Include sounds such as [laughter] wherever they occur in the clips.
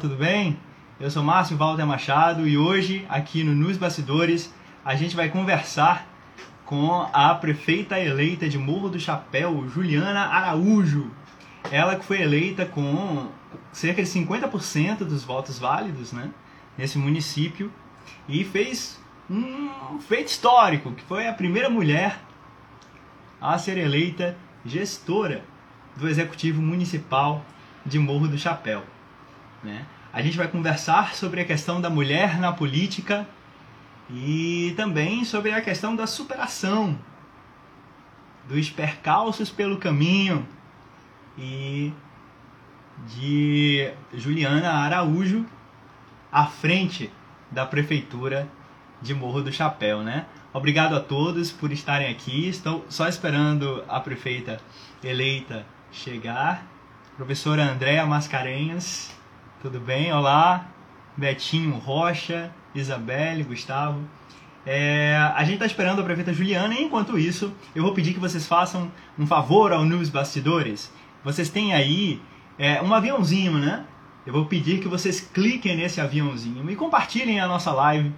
tudo bem? Eu sou Márcio Walter Machado e hoje, aqui no Nos Bastidores, a gente vai conversar com a prefeita eleita de Morro do Chapéu, Juliana Araújo. Ela que foi eleita com cerca de 50% dos votos válidos né, nesse município e fez um feito histórico, que foi a primeira mulher a ser eleita gestora do Executivo Municipal de Morro do Chapéu. Né? A gente vai conversar sobre a questão da mulher na política e também sobre a questão da superação, dos percalços pelo caminho e de Juliana Araújo à frente da prefeitura de Morro do Chapéu, né? Obrigado a todos por estarem aqui. Estou só esperando a prefeita eleita chegar. Professora Andréa Mascarenhas, tudo bem? Olá, Betinho Rocha, Isabelle, Gustavo. É, a gente está esperando a prefeita Juliana e enquanto isso eu vou pedir que vocês façam um favor ao News Bastidores. Vocês têm aí é, um aviãozinho, né? Eu vou pedir que vocês cliquem nesse aviãozinho e compartilhem a nossa live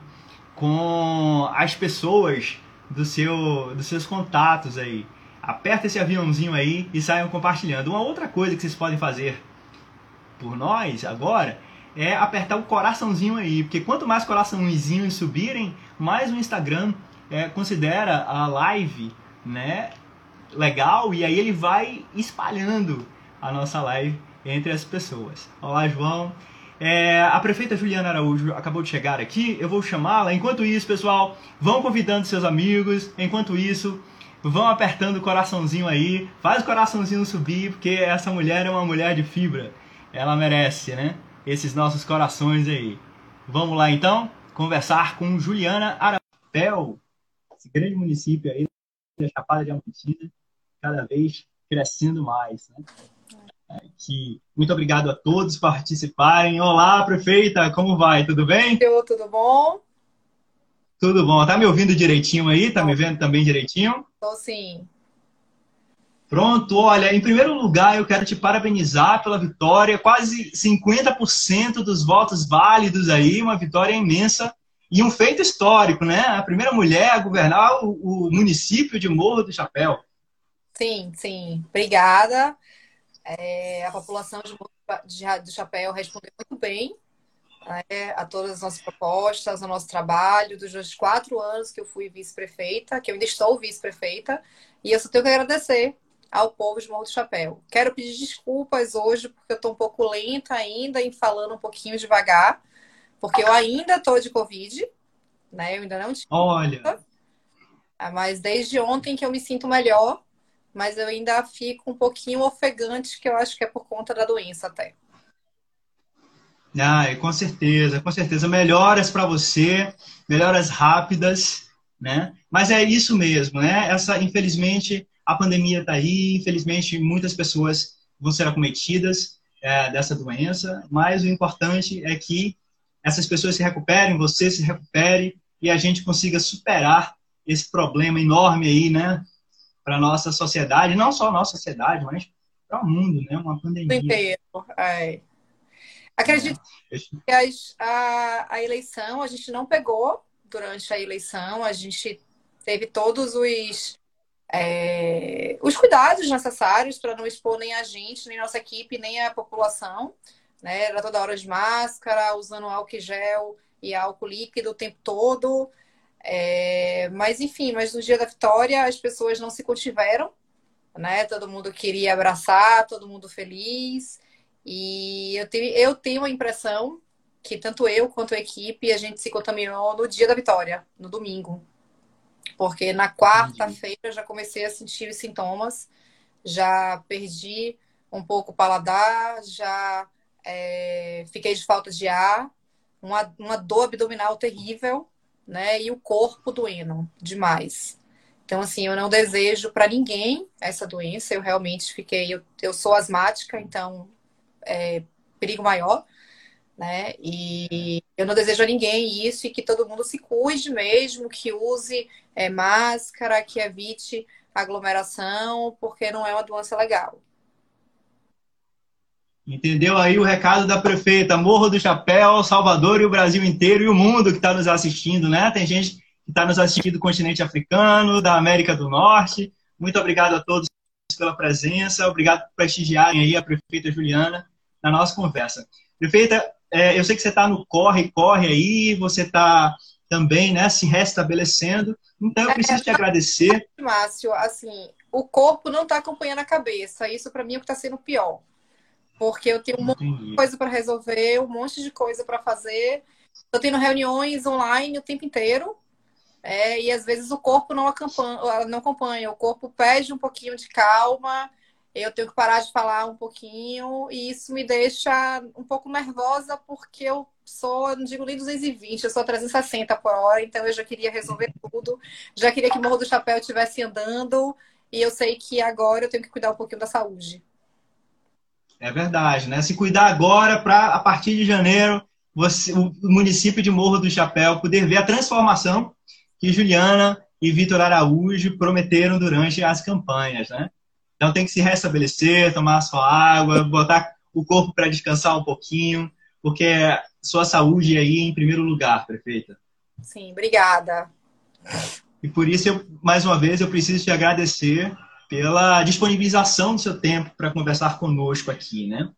com as pessoas do seu, dos seus contatos aí. Aperta esse aviãozinho aí e saiam compartilhando. Uma outra coisa que vocês podem fazer por nós agora é apertar o coraçãozinho aí, porque quanto mais coraçãozinhos subirem, mais o Instagram é, considera a live, né, legal e aí ele vai espalhando a nossa live entre as pessoas. Olá, João. É, a prefeita Juliana Araújo acabou de chegar aqui, eu vou chamá-la. Enquanto isso, pessoal, vão convidando seus amigos. Enquanto isso, vão apertando o coraçãozinho aí. Faz o coraçãozinho subir, porque essa mulher é uma mulher de fibra ela merece, né? Esses nossos corações aí. Vamos lá então conversar com Juliana Arapel, esse grande município aí da Chapada Diamantina, cada vez crescendo mais, né? É, que muito obrigado a todos por participarem. Olá, prefeita, como vai? Tudo bem? Eu, tudo bom? Tudo bom. Tá me ouvindo direitinho aí? Tá me vendo também direitinho? Tô sim. Pronto, olha, em primeiro lugar eu quero te parabenizar pela vitória, quase 50% dos votos válidos aí, uma vitória imensa e um feito histórico, né? A primeira mulher a governar o, o município de Morro do Chapéu. Sim, sim. Obrigada. É, a população de Morro do Chapéu respondeu muito bem né, a todas as nossas propostas, ao nosso trabalho, dos quatro anos que eu fui vice-prefeita, que eu ainda estou vice-prefeita, e eu só tenho que agradecer ao povo de Morro do Chapéu. Quero pedir desculpas hoje, porque eu estou um pouco lenta ainda em falando um pouquinho devagar, porque eu ainda estou de Covid, né? Eu ainda não tive. Olha! Ah, mas desde ontem que eu me sinto melhor, mas eu ainda fico um pouquinho ofegante, que eu acho que é por conta da doença até. Ah, com certeza, com certeza. Melhoras para você, melhoras rápidas, né? Mas é isso mesmo, né? Essa, infelizmente, a pandemia está aí, infelizmente muitas pessoas vão ser acometidas é, dessa doença, mas o importante é que essas pessoas se recuperem, você se recupere e a gente consiga superar esse problema enorme aí, né, para nossa sociedade, não só a nossa sociedade, mas para o mundo, né, uma pandemia. Inteiro, é. Acredito é. que as, a, a eleição a gente não pegou durante a eleição, a gente teve todos os é, os cuidados necessários para não expor nem a gente, nem nossa equipe, nem a população. Né? Era toda hora de máscara, usando álcool gel e álcool líquido o tempo todo. É, mas enfim, mas no dia da vitória as pessoas não se contiveram, né? Todo mundo queria abraçar, todo mundo feliz. E eu tenho, eu tenho a impressão que tanto eu quanto a equipe a gente se contaminou no dia da vitória, no domingo. Porque na quarta-feira já comecei a sentir os sintomas, já perdi um pouco o paladar, já é, fiquei de falta de ar, uma, uma dor abdominal terrível, né? E o corpo doendo demais. Então, assim, eu não desejo para ninguém essa doença. Eu realmente fiquei. Eu, eu sou asmática, então é perigo maior né? E eu não desejo a ninguém isso e que todo mundo se cuide mesmo, que use é, máscara, que evite aglomeração, porque não é uma doença legal. Entendeu aí o recado da prefeita? Morro do Chapéu, Salvador e o Brasil inteiro e o mundo que está nos assistindo, né? Tem gente que está nos assistindo do continente africano, da América do Norte. Muito obrigado a todos pela presença, obrigado por prestigiarem aí a prefeita Juliana na nossa conversa. Prefeita, é, eu sei que você está no corre, corre aí, você está também, né, se restabelecendo. Então eu preciso te agradecer. Márcio, assim, o corpo não está acompanhando a cabeça. Isso para mim é o que está sendo pior. Porque eu tenho um monte de coisa para resolver, um monte de coisa para fazer. Estou tendo reuniões online o tempo inteiro. É, e às vezes o corpo não acompanha, não acompanha, o corpo pede um pouquinho de calma, eu tenho que parar de falar um pouquinho, e isso me deixa um pouco nervosa, porque eu sou, não digo nem 220, eu sou 360 por hora, então eu já queria resolver tudo, já queria que o Morro do Chapéu estivesse andando, e eu sei que agora eu tenho que cuidar um pouquinho da saúde. É verdade, né? Se cuidar agora, para a partir de janeiro, você, o município de Morro do Chapéu poder ver a transformação que Juliana e Vitor Araújo prometeram durante as campanhas, né? Então tem que se restabelecer, tomar sua água, botar o corpo para descansar um pouquinho, porque sua saúde é aí em primeiro lugar, prefeita. Sim, obrigada. E por isso, eu, mais uma vez, eu preciso te agradecer pela disponibilização do seu tempo para conversar conosco aqui, né?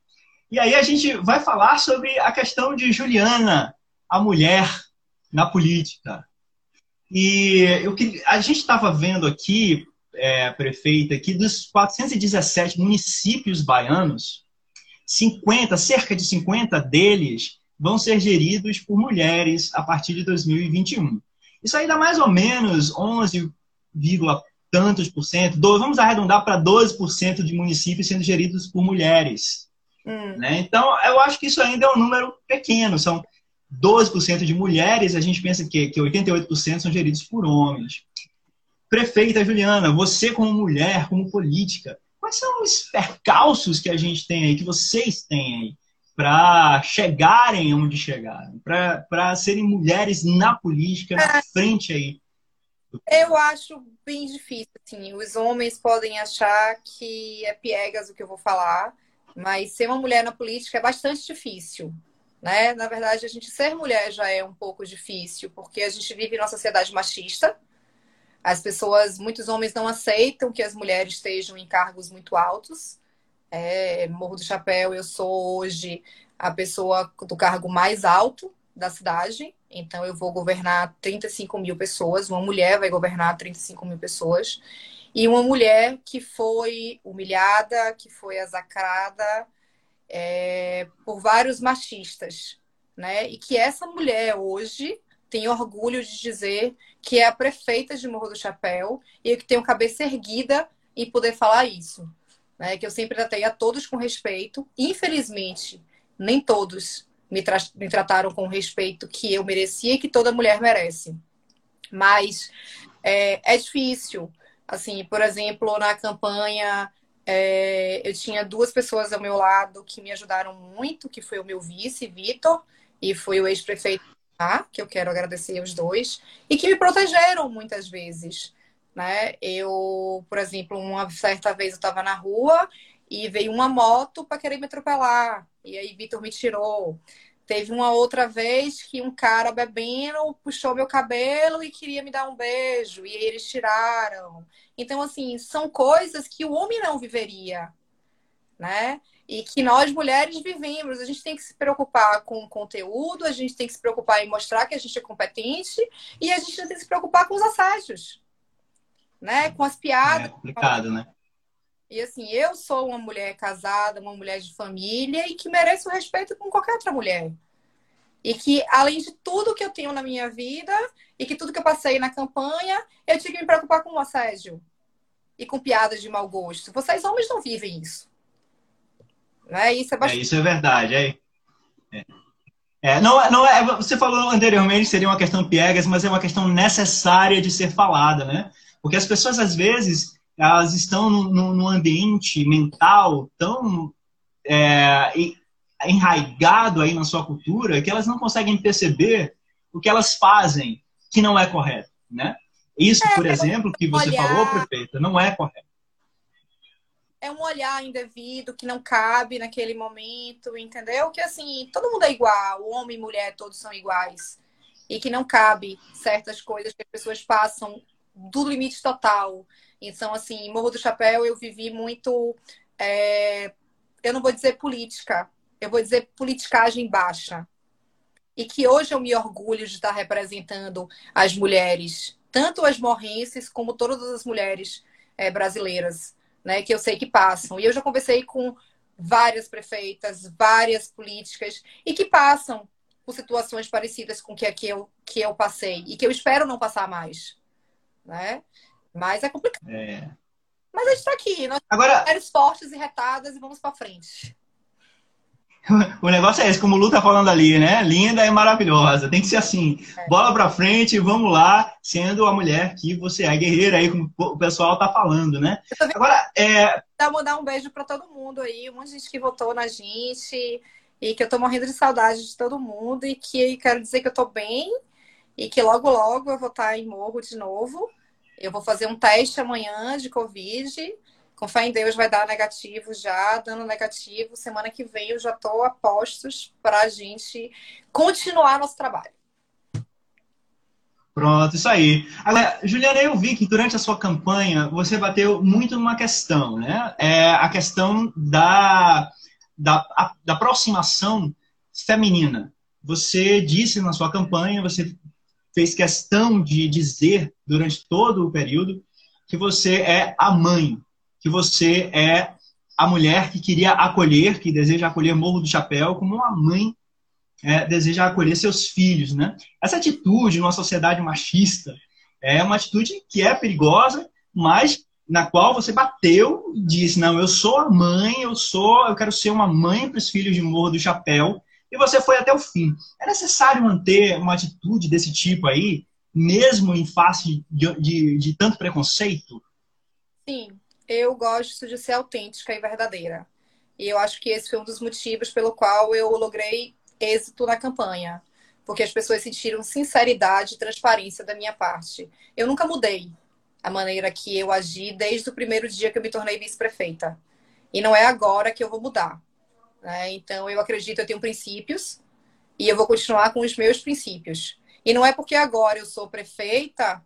E aí a gente vai falar sobre a questão de Juliana, a mulher na política. E eu, a gente estava vendo aqui, é, prefeita, que dos 417 municípios baianos, 50, cerca de 50 deles vão ser geridos por mulheres a partir de 2021. Isso aí dá mais ou menos 11, tantos por cento, vamos arredondar para 12% de municípios sendo geridos por mulheres. Hum. Né? Então, eu acho que isso ainda é um número pequeno. São 12% de mulheres, a gente pensa que, que 88% são geridos por homens. Prefeita Juliana, você como mulher, como política, quais são os percalços que a gente tem aí, que vocês têm aí, para chegarem onde chegaram, para serem mulheres na política, na é. frente aí eu acho bem difícil, assim. Os homens podem achar que é piegas o que eu vou falar, mas ser uma mulher na política é bastante difícil, né? Na verdade, a gente ser mulher já é um pouco difícil, porque a gente vive numa sociedade machista. As pessoas, muitos homens não aceitam que as mulheres estejam em cargos muito altos. É, Morro do Chapéu, eu sou hoje a pessoa do cargo mais alto da cidade. Então, eu vou governar 35 mil pessoas. Uma mulher vai governar 35 mil pessoas. E uma mulher que foi humilhada, que foi azarada é, por vários machistas. Né? E que essa mulher hoje tem orgulho de dizer que é a prefeita de Morro do Chapéu e que tem a cabeça erguida em poder falar isso. Né? Que eu sempre tratei a todos com respeito. Infelizmente, nem todos me, tra me trataram com o respeito que eu merecia e que toda mulher merece. Mas é, é difícil. Assim, por exemplo, na campanha é, eu tinha duas pessoas ao meu lado que me ajudaram muito, que foi o meu vice, Vitor, e foi o ex-prefeito, que eu quero agradecer aos dois, e que me protegeram muitas vezes. Né? Eu, por exemplo, uma certa vez eu estava na rua e veio uma moto para querer me atropelar. E aí Vitor me tirou. Teve uma outra vez que um cara bebendo puxou meu cabelo e queria me dar um beijo, e eles tiraram. Então, assim, são coisas que o homem não viveria, né? E que nós mulheres vivemos. A gente tem que se preocupar com o conteúdo, a gente tem que se preocupar em mostrar que a gente é competente, e a gente tem que se preocupar com os assédios, né? Com as piadas. É complicado, né? E assim, eu sou uma mulher casada, uma mulher de família e que merece o respeito como qualquer outra mulher. E que, além de tudo que eu tenho na minha vida e que tudo que eu passei na campanha, eu tive que me preocupar com o assédio e com piadas de mau gosto. Vocês homens não vivem isso. Né? Isso é, bastante... é, isso é verdade. É. é. É, não, não é, você falou anteriormente seria uma questão piegas, mas é uma questão necessária de ser falada, né? Porque as pessoas às vezes elas estão num, ambiente mental tão é, enraigado aí na sua cultura que elas não conseguem perceber o que elas fazem que não é correto, né? Isso, é, por exemplo, que você falou, prefeita, não é correto. É um olhar indevido que não cabe naquele momento, entendeu? Que assim, todo mundo é igual, homem e mulher, todos são iguais. E que não cabe certas coisas que as pessoas passam do limite total. Então, assim, Morro do Chapéu eu vivi muito. É... eu não vou dizer política, eu vou dizer politicagem baixa. E que hoje eu me orgulho de estar representando as mulheres, tanto as morrenses como todas as mulheres é, brasileiras né, que eu sei que passam. E eu já conversei com várias prefeitas, várias políticas, e que passam por situações parecidas com que, que, eu, que eu passei, e que eu espero não passar mais. Né? Mas é complicado. É. Mas a gente está aqui, nós Agora... mulheres fortes e retadas, e vamos para frente. [laughs] O negócio é esse, como o Lu tá falando ali, né? Linda e maravilhosa. Tem que ser assim. É. Bola pra frente, vamos lá, sendo a mulher que você é, guerreira aí, como o pessoal tá falando, né? Agora, é. Mandar um beijo para todo mundo aí, um monte de gente que votou na gente, e que eu tô morrendo de saudade de todo mundo, e que quero dizer que eu tô bem, e que logo, logo eu vou estar em morro de novo. Eu vou fazer um teste amanhã de Covid com fé em Deus vai dar negativo já, dando negativo. Semana que vem eu já estou a postos para a gente continuar nosso trabalho. Pronto, isso aí. Agora, Juliana, eu vi que durante a sua campanha você bateu muito numa questão, né? É a questão da, da, a, da aproximação feminina. Você disse na sua campanha, você fez questão de dizer durante todo o período que você é a mãe que você é a mulher que queria acolher, que deseja acolher Morro do Chapéu, como uma mãe é, deseja acolher seus filhos, né? Essa atitude numa sociedade machista é uma atitude que é perigosa, mas na qual você bateu e disse, não, eu sou a mãe, eu sou, eu quero ser uma mãe para os filhos de Morro do Chapéu, e você foi até o fim. É necessário manter uma atitude desse tipo aí, mesmo em face de, de, de tanto preconceito? Sim, eu gosto de ser autêntica e verdadeira. E eu acho que esse foi um dos motivos pelo qual eu logrei êxito na campanha. Porque as pessoas sentiram sinceridade e transparência da minha parte. Eu nunca mudei a maneira que eu agi desde o primeiro dia que eu me tornei vice-prefeita. E não é agora que eu vou mudar. Né? Então, eu acredito, eu tenho princípios e eu vou continuar com os meus princípios. E não é porque agora eu sou prefeita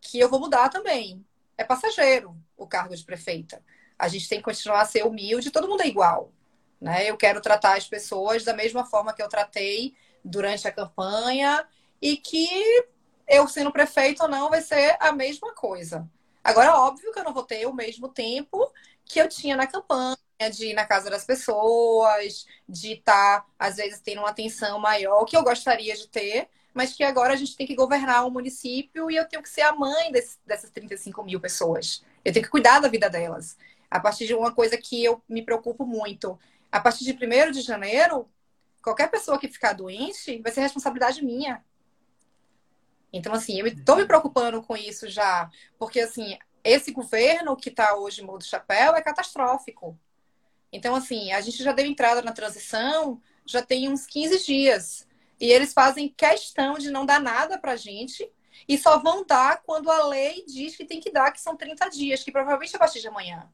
que eu vou mudar também. É passageiro o cargo de prefeita. A gente tem que continuar a ser humilde, todo mundo é igual. Né? Eu quero tratar as pessoas da mesma forma que eu tratei durante a campanha e que eu sendo prefeito ou não vai ser a mesma coisa. Agora, óbvio que eu não vou ter o mesmo tempo que eu tinha na campanha, de ir na casa das pessoas, de estar, tá, às vezes, tendo uma atenção maior, que eu gostaria de ter, mas que agora a gente tem que governar o município e eu tenho que ser a mãe desse, dessas 35 mil pessoas. Eu tenho que cuidar da vida delas. A partir de uma coisa que eu me preocupo muito. A partir de 1 de janeiro, qualquer pessoa que ficar doente vai ser responsabilidade minha. Então, assim, eu estou me preocupando com isso já. Porque, assim, esse governo que está hoje em Morro do Chapéu é catastrófico. Então, assim, a gente já deu entrada na transição já tem uns 15 dias. E eles fazem questão de não dar nada para gente e só vão dar quando a lei diz que tem que dar, que são 30 dias, que provavelmente é a partir de amanhã.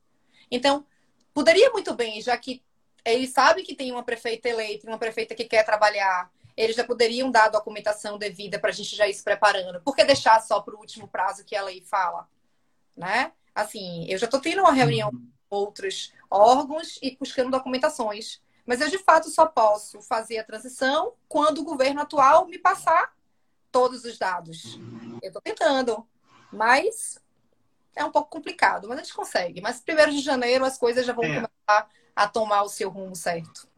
Então, poderia muito bem, já que eles sabem que tem uma prefeita eleita, uma prefeita que quer trabalhar, eles já poderiam dar a documentação devida para a gente já ir se preparando. Por que deixar só para o último prazo que a lei fala? Né? Assim, eu já estou tendo uma reunião com outros órgãos e buscando documentações. Mas eu, de fato, só posso fazer a transição quando o governo atual me passar todos os dados. Eu estou tentando, mas é um pouco complicado, mas a gente consegue. Mas primeiro de janeiro as coisas já vão é. começar a tomar o seu rumo certo.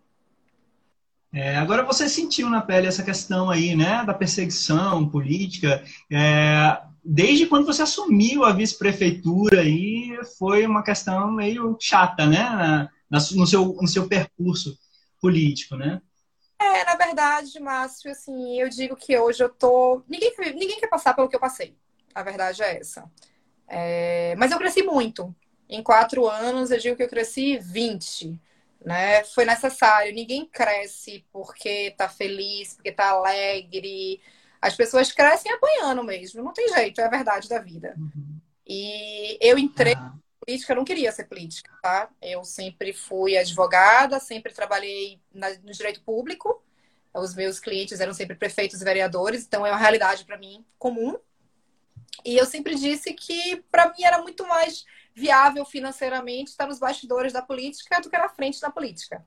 É, agora você sentiu na pele essa questão aí, né, da perseguição política. É, desde quando você assumiu a vice-prefeitura aí, foi uma questão meio chata, né, no, seu, no seu percurso político, né? É, na verdade, Márcio, assim, eu digo que hoje eu tô. Ninguém, ninguém quer passar pelo que eu passei. A verdade é essa. É... Mas eu cresci muito. Em quatro anos, eu digo que eu cresci 20. Né? Foi necessário. Ninguém cresce porque tá feliz, porque tá alegre. As pessoas crescem apanhando mesmo. Não tem jeito, é a verdade da vida. Uhum. E eu entrei ah. Política, eu não queria ser política, tá? Eu sempre fui advogada, sempre trabalhei na, no direito público. Os meus clientes eram sempre prefeitos e vereadores, então é uma realidade para mim comum. E eu sempre disse que para mim era muito mais viável financeiramente estar nos bastidores da política do que na frente da política.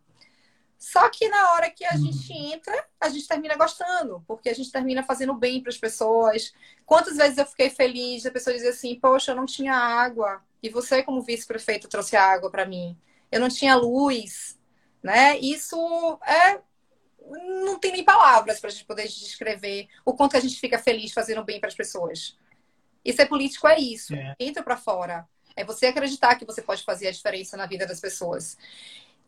Só que na hora que a uhum. gente entra, a gente termina gostando, porque a gente termina fazendo bem para as pessoas. Quantas vezes eu fiquei feliz a pessoa dizer assim: Poxa, eu não tinha água, e você, como vice-prefeito, trouxe água para mim. Eu não tinha luz, né? Isso é. Não tem nem palavras para a gente poder descrever o quanto a gente fica feliz fazendo bem para as pessoas. E ser político é isso. É. Entra para fora. É você acreditar que você pode fazer a diferença na vida das pessoas.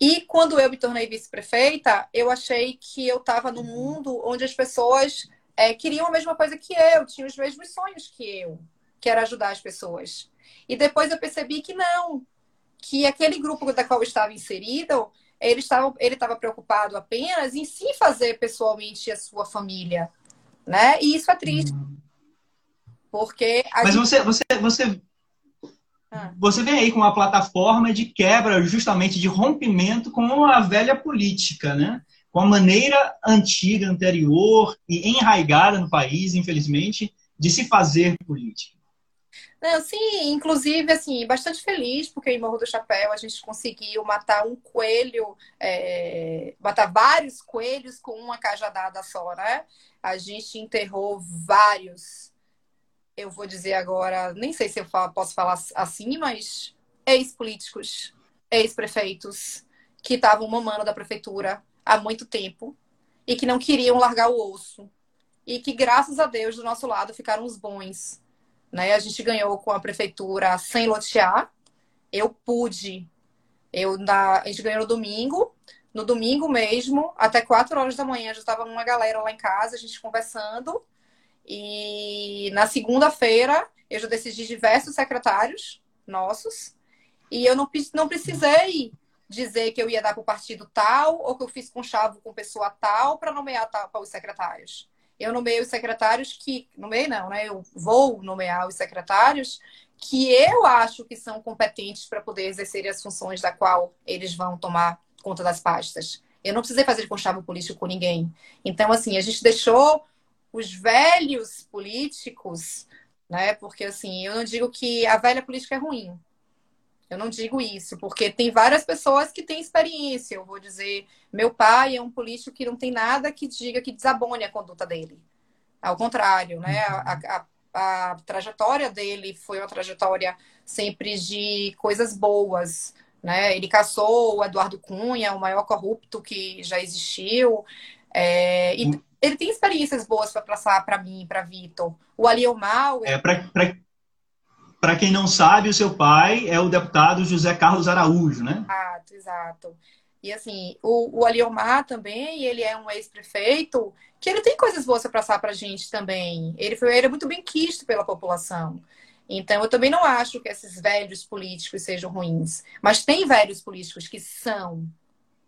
E quando eu me tornei vice-prefeita, eu achei que eu estava num mundo onde as pessoas é, queriam a mesma coisa que eu, tinham os mesmos sonhos que eu, que era ajudar as pessoas. E depois eu percebi que não, que aquele grupo da qual eu estava inserido, ele estava, ele estava preocupado apenas em se fazer pessoalmente a sua família, né? E isso é triste. Uhum. Porque Mas gente... você, você, você ah. Você vem aí com uma plataforma de quebra, justamente de rompimento com a velha política, né? Com a maneira antiga, anterior e enraigada no país, infelizmente, de se fazer política. Não, sim, inclusive, assim, bastante feliz, porque em Morro do Chapéu a gente conseguiu matar um coelho, é, matar vários coelhos com uma cajadada só, né? A gente enterrou vários eu vou dizer agora, nem sei se eu posso falar assim, mas ex-políticos, ex-prefeitos que estavam mamando da prefeitura há muito tempo e que não queriam largar o osso. E que, graças a Deus, do nosso lado ficaram os bons. Né? A gente ganhou com a prefeitura sem lotear. Eu pude. Eu, na, a gente ganhou no domingo. No domingo mesmo, até 4 horas da manhã, já estava uma galera lá em casa, a gente conversando. E na segunda-feira eu já decidi diversos secretários nossos. E eu não, não precisei dizer que eu ia dar para o partido tal ou que eu fiz com chave com pessoa tal para nomear tal para os secretários. Eu nomeei os secretários que. Nomeei não, né? Eu vou nomear os secretários que eu acho que são competentes para poder exercer as funções da qual eles vão tomar conta das pastas. Eu não precisei fazer conchavo político com ninguém. Então, assim, a gente deixou os velhos políticos, né? Porque assim, eu não digo que a velha política é ruim. Eu não digo isso, porque tem várias pessoas que têm experiência. Eu vou dizer, meu pai é um político que não tem nada que diga que desabone a conduta dele. Ao contrário, né? A, a, a trajetória dele foi uma trajetória sempre de coisas boas, né? Ele caçou o Eduardo Cunha, o maior corrupto que já existiu. É, e hum ele tem experiências boas para passar para mim, para Vitor. O Aliomar. É, para quem não sabe, o seu pai é o deputado José Carlos Araújo, né? Exato, exato. E assim, o, o Aliomar também, ele é um ex-prefeito, que ele tem coisas boas para passar para a gente também. Ele, foi, ele é muito bem quisto pela população. Então, eu também não acho que esses velhos políticos sejam ruins. Mas tem velhos políticos que são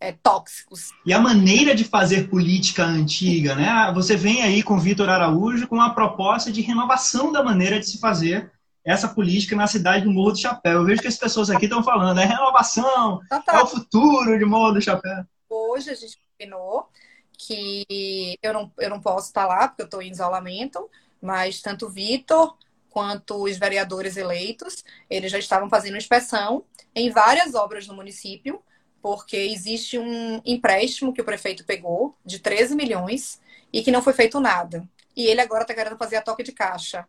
é, tóxicos. E a maneira de fazer política antiga, né? Você vem aí com Vitor Araújo com uma proposta de renovação da maneira de se fazer essa política na cidade do Morro do Chapéu. Eu vejo que as pessoas aqui estão falando, é renovação, Total. é o futuro de Morro do Chapéu. Hoje a gente combinou que eu não, eu não posso estar lá, porque eu estou em isolamento, mas tanto o Vitor quanto os vereadores eleitos, eles já estavam fazendo inspeção em várias obras no município, porque existe um empréstimo que o prefeito pegou de 13 milhões e que não foi feito nada. E ele agora está querendo fazer a toque de caixa.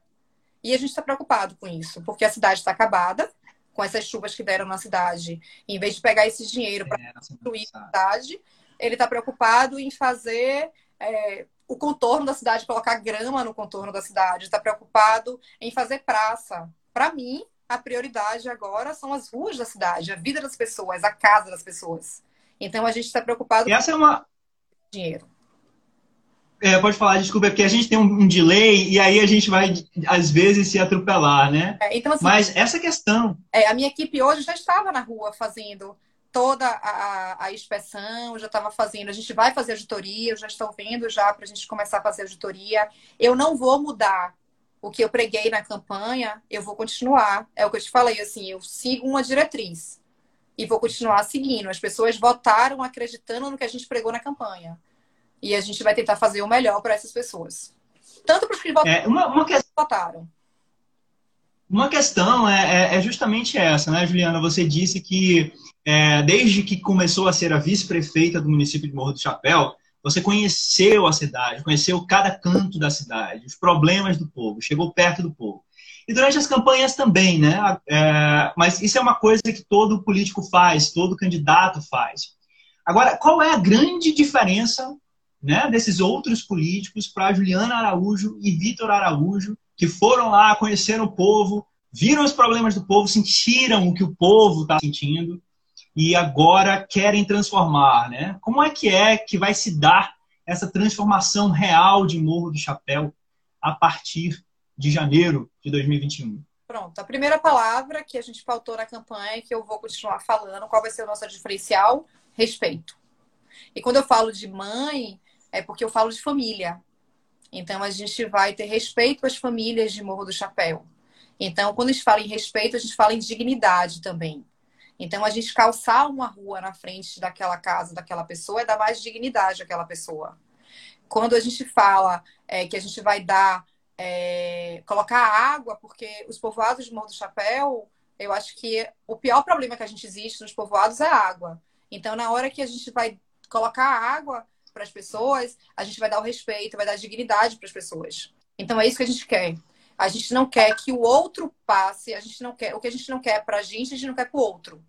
E a gente está preocupado com isso, porque a cidade está acabada, com essas chuvas que deram na cidade. Em vez de pegar esse dinheiro para é, construir a cidade, ele está preocupado em fazer é, o contorno da cidade, colocar grama no contorno da cidade. Está preocupado em fazer praça. Para mim, a prioridade agora são as ruas da cidade, a vida das pessoas, a casa das pessoas. Então a gente está preocupado Essa com é uma... dinheiro. É, pode falar, desculpa, é porque a gente tem um, um, delay e aí a gente vai, às vezes, se atropelar, né? É, então, assim, Mas essa questão. É, a minha equipe hoje já estava na rua fazendo toda a, a inspeção, já estava fazendo. A gente vai fazer auditoria, eu já estou vendo já para a gente começar a fazer auditoria. Eu não vou mudar o que eu preguei na campanha, eu vou continuar. É o que eu te falei, assim, eu sigo uma diretriz e vou continuar seguindo. As pessoas votaram acreditando no que a gente pregou na campanha. E a gente vai tentar fazer o melhor para essas pessoas. Tanto para os que votaram. É, uma, uma que... votaram. Uma questão é, é, é, justamente essa, né, Juliana? Você disse que é, desde que começou a ser a vice-prefeita do município de Morro do Chapéu, você conheceu a cidade, conheceu cada canto da cidade, os problemas do povo, chegou perto do povo. E durante as campanhas também, né? É, mas isso é uma coisa que todo político faz, todo candidato faz. Agora, qual é a grande diferença né, desses outros políticos para Juliana Araújo e Vitor Araújo, que foram lá, conheceram o povo, viram os problemas do povo, sentiram o que o povo está sentindo e agora querem transformar, né? Como é que é que vai se dar essa transformação real de Morro do Chapéu a partir de janeiro de 2021? Pronto, a primeira palavra que a gente pautou na campanha, que eu vou continuar falando, qual vai ser o nosso diferencial? Respeito. E quando eu falo de mãe, é porque eu falo de família. Então a gente vai ter respeito às famílias de Morro do Chapéu. Então, quando a gente fala em respeito, a gente fala em dignidade também. Então, a gente calçar uma rua na frente daquela casa, daquela pessoa, é dar mais dignidade àquela pessoa. Quando a gente fala é, que a gente vai dar, é, colocar água, porque os povoados de Morro do Chapéu, eu acho que o pior problema que a gente existe nos povoados é a água. Então, na hora que a gente vai colocar água para as pessoas, a gente vai dar o respeito, vai dar dignidade para as pessoas. Então, é isso que a gente quer. A gente não quer que o outro passe, a gente não quer, o que a gente não quer para a gente, a gente não quer para o outro.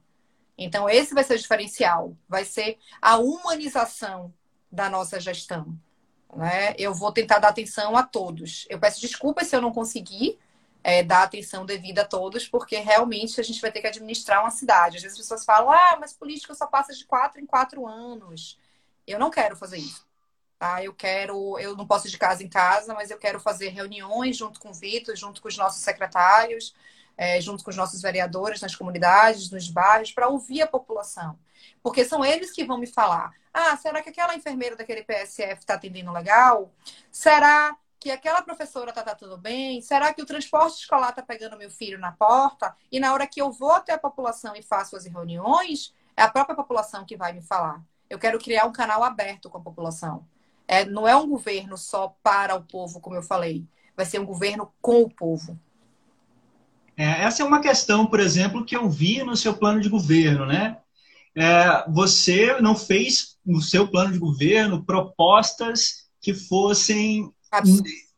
Então, esse vai ser o diferencial, vai ser a humanização da nossa gestão. Né? Eu vou tentar dar atenção a todos. Eu peço desculpas se eu não conseguir é, dar atenção devida a todos, porque realmente a gente vai ter que administrar uma cidade. Às vezes as pessoas falam, ah, mas política só passa de quatro em quatro anos. Eu não quero fazer isso. Tá? Eu quero, eu não posso ir de casa em casa, mas eu quero fazer reuniões junto com o Vitor, junto com os nossos secretários, é, junto com os nossos vereadores nas comunidades, nos bairros, para ouvir a população. Porque são eles que vão me falar: ah, será que aquela enfermeira daquele PSF está atendendo legal? Será que aquela professora está tá tudo bem? Será que o transporte escolar está pegando meu filho na porta? E na hora que eu vou até a população e faço as reuniões, é a própria população que vai me falar. Eu quero criar um canal aberto com a população. É, não é um governo só para o povo, como eu falei. Vai ser um governo com o povo. É, essa é uma questão, por exemplo, que eu vi no seu plano de governo, né? É, você não fez no seu plano de governo propostas que fossem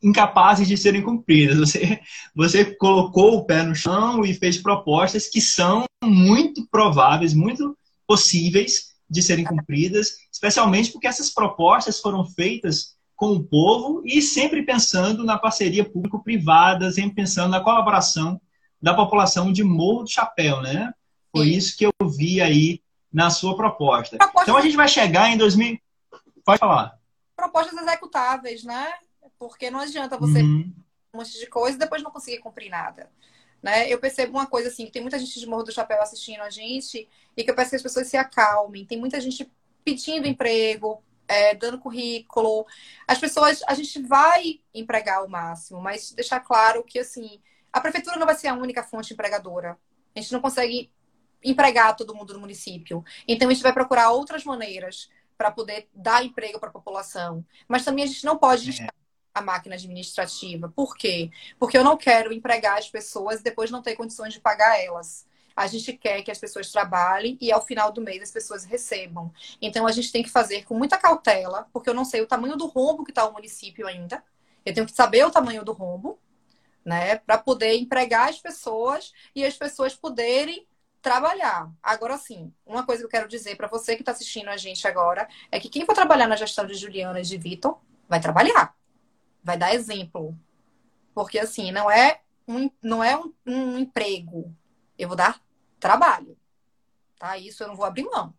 incapazes de serem cumpridas. Você, você colocou o pé no chão e fez propostas que são muito prováveis, muito possíveis de serem cumpridas, especialmente porque essas propostas foram feitas com o povo e sempre pensando na parceria público-privada, sempre pensando na colaboração da população de Morro do Chapéu, né? Foi isso que eu vi aí na sua proposta. proposta. Então a gente vai chegar em 2000. Pode falar. Propostas executáveis, né? Porque não adianta você uhum. um monte de coisa e depois não conseguir cumprir nada. Né? Eu percebo uma coisa assim, que tem muita gente de Morro do Chapéu assistindo a gente e que eu peço que as pessoas se acalmem. Tem muita gente pedindo emprego, é, dando currículo. As pessoas, a gente vai empregar o máximo, mas deixar claro que assim, a prefeitura não vai ser a única fonte empregadora. A gente não consegue empregar todo mundo no município. Então a gente vai procurar outras maneiras para poder dar emprego para a população. Mas também a gente não pode é a máquina administrativa. Por quê? Porque eu não quero empregar as pessoas e depois não ter condições de pagar elas. A gente quer que as pessoas trabalhem e ao final do mês as pessoas recebam. Então a gente tem que fazer com muita cautela, porque eu não sei o tamanho do rombo que está o município ainda. Eu tenho que saber o tamanho do rombo, né, para poder empregar as pessoas e as pessoas poderem trabalhar. Agora sim, uma coisa que eu quero dizer para você que está assistindo a gente agora é que quem for trabalhar na gestão de Juliana e de Vitor vai trabalhar vai dar exemplo. Porque assim, não é um, não é um, um emprego. Eu vou dar trabalho. Tá? Isso eu não vou abrir mão.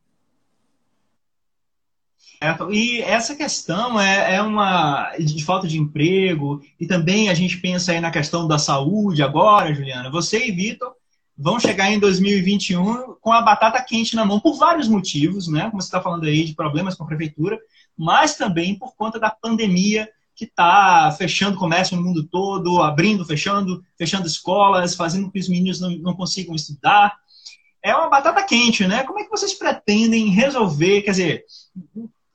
É, e essa questão é, é, uma de falta de emprego, e também a gente pensa aí na questão da saúde agora, Juliana. Você e Vitor vão chegar em 2021 com a batata quente na mão por vários motivos, né? Como você está falando aí de problemas com a prefeitura, mas também por conta da pandemia que está fechando comércio no mundo todo, abrindo, fechando, fechando escolas, fazendo com que os meninos não, não consigam estudar. É uma batata quente, né? Como é que vocês pretendem resolver? Quer dizer,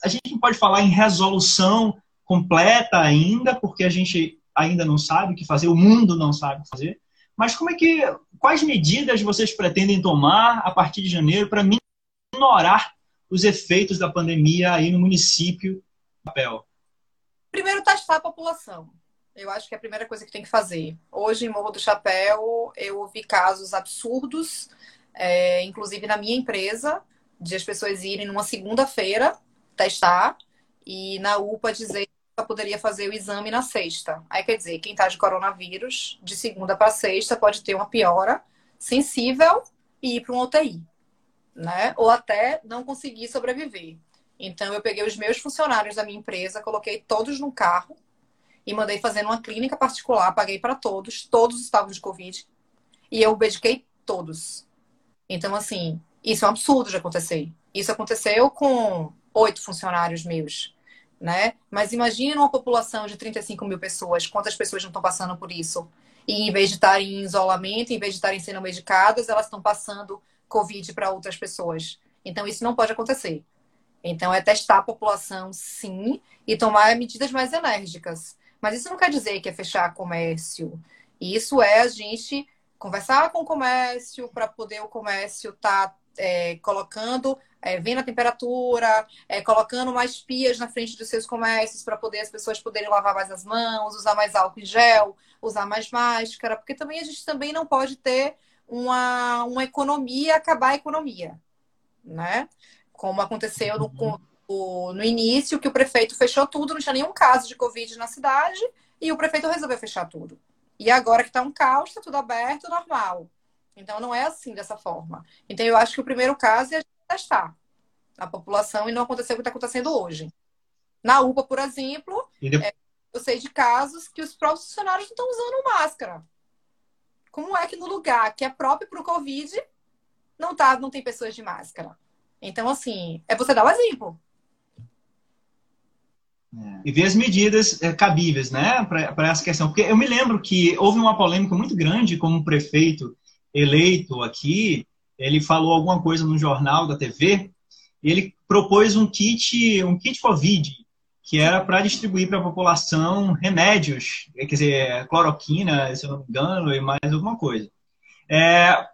a gente não pode falar em resolução completa ainda, porque a gente ainda não sabe o que fazer, o mundo não sabe o que fazer. Mas como é que, quais medidas vocês pretendem tomar a partir de janeiro para minorar os efeitos da pandemia aí no município papel? Primeiro, testar a população. Eu acho que é a primeira coisa que tem que fazer. Hoje, em Morro do Chapéu, eu ouvi casos absurdos, é, inclusive na minha empresa, de as pessoas irem numa segunda-feira testar e na UPA dizer que poderia fazer o exame na sexta. Aí quer dizer, quem está de coronavírus, de segunda para sexta, pode ter uma piora sensível e ir para um UTI né? Ou até não conseguir sobreviver. Então eu peguei os meus funcionários da minha empresa, coloquei todos no carro e mandei fazer numa clínica particular, paguei para todos, todos estavam de Covid e eu mediquei todos. Então, assim, isso é um absurdo de acontecer. Isso aconteceu com oito funcionários meus, né? Mas imagine uma população de 35 mil pessoas, quantas pessoas não estão passando por isso? E em vez de estarem em isolamento, em vez de estarem sendo medicadas, elas estão passando Covid para outras pessoas. Então, isso não pode acontecer. Então, é testar a população, sim, e tomar medidas mais enérgicas. Mas isso não quer dizer que é fechar comércio. Isso é a gente conversar com o comércio para poder o comércio estar tá, é, colocando, é, vendo a temperatura, é, colocando mais pias na frente dos seus comércios para poder as pessoas poderem lavar mais as mãos, usar mais álcool em gel, usar mais máscara, porque também a gente também não pode ter uma, uma economia acabar a economia, né? Como aconteceu no, uhum. no início, que o prefeito fechou tudo, não tinha nenhum caso de Covid na cidade, e o prefeito resolveu fechar tudo. E agora que está um caos, está tudo aberto, normal. Então não é assim dessa forma. Então eu acho que o primeiro caso é testar a população e não acontecer o que está acontecendo hoje. Na UPA, por exemplo, é, eu sei de casos que os próprios funcionários não estão usando máscara. Como é que no lugar que é próprio para o Covid não, tá, não tem pessoas de máscara? Então, assim, é você dar o exemplo. É. E ver as medidas é, cabíveis, né, para essa questão. Porque eu me lembro que houve uma polêmica muito grande com um prefeito eleito aqui. Ele falou alguma coisa no jornal da TV e ele propôs um kit, um kit Covid, que era para distribuir para a população remédios, quer dizer, cloroquina, se eu não me engano, e mais alguma coisa. É,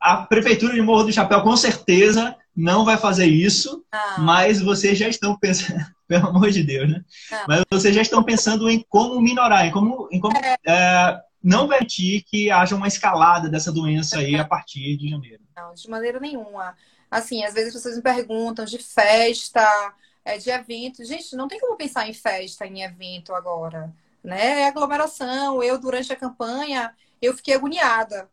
a Prefeitura de Morro do Chapéu, com certeza, não vai fazer isso, ah. mas vocês já estão pensando, [laughs] pelo amor de Deus, né? Ah. Mas vocês já estão pensando em como minorar, em como, em como é. É, não permitir que haja uma escalada dessa doença aí a partir de janeiro. Não, de maneira nenhuma. Assim, às vezes as pessoas me perguntam de festa, é, de evento. Gente, não tem como pensar em festa, em evento agora, né? É aglomeração. Eu, durante a campanha, eu fiquei agoniada.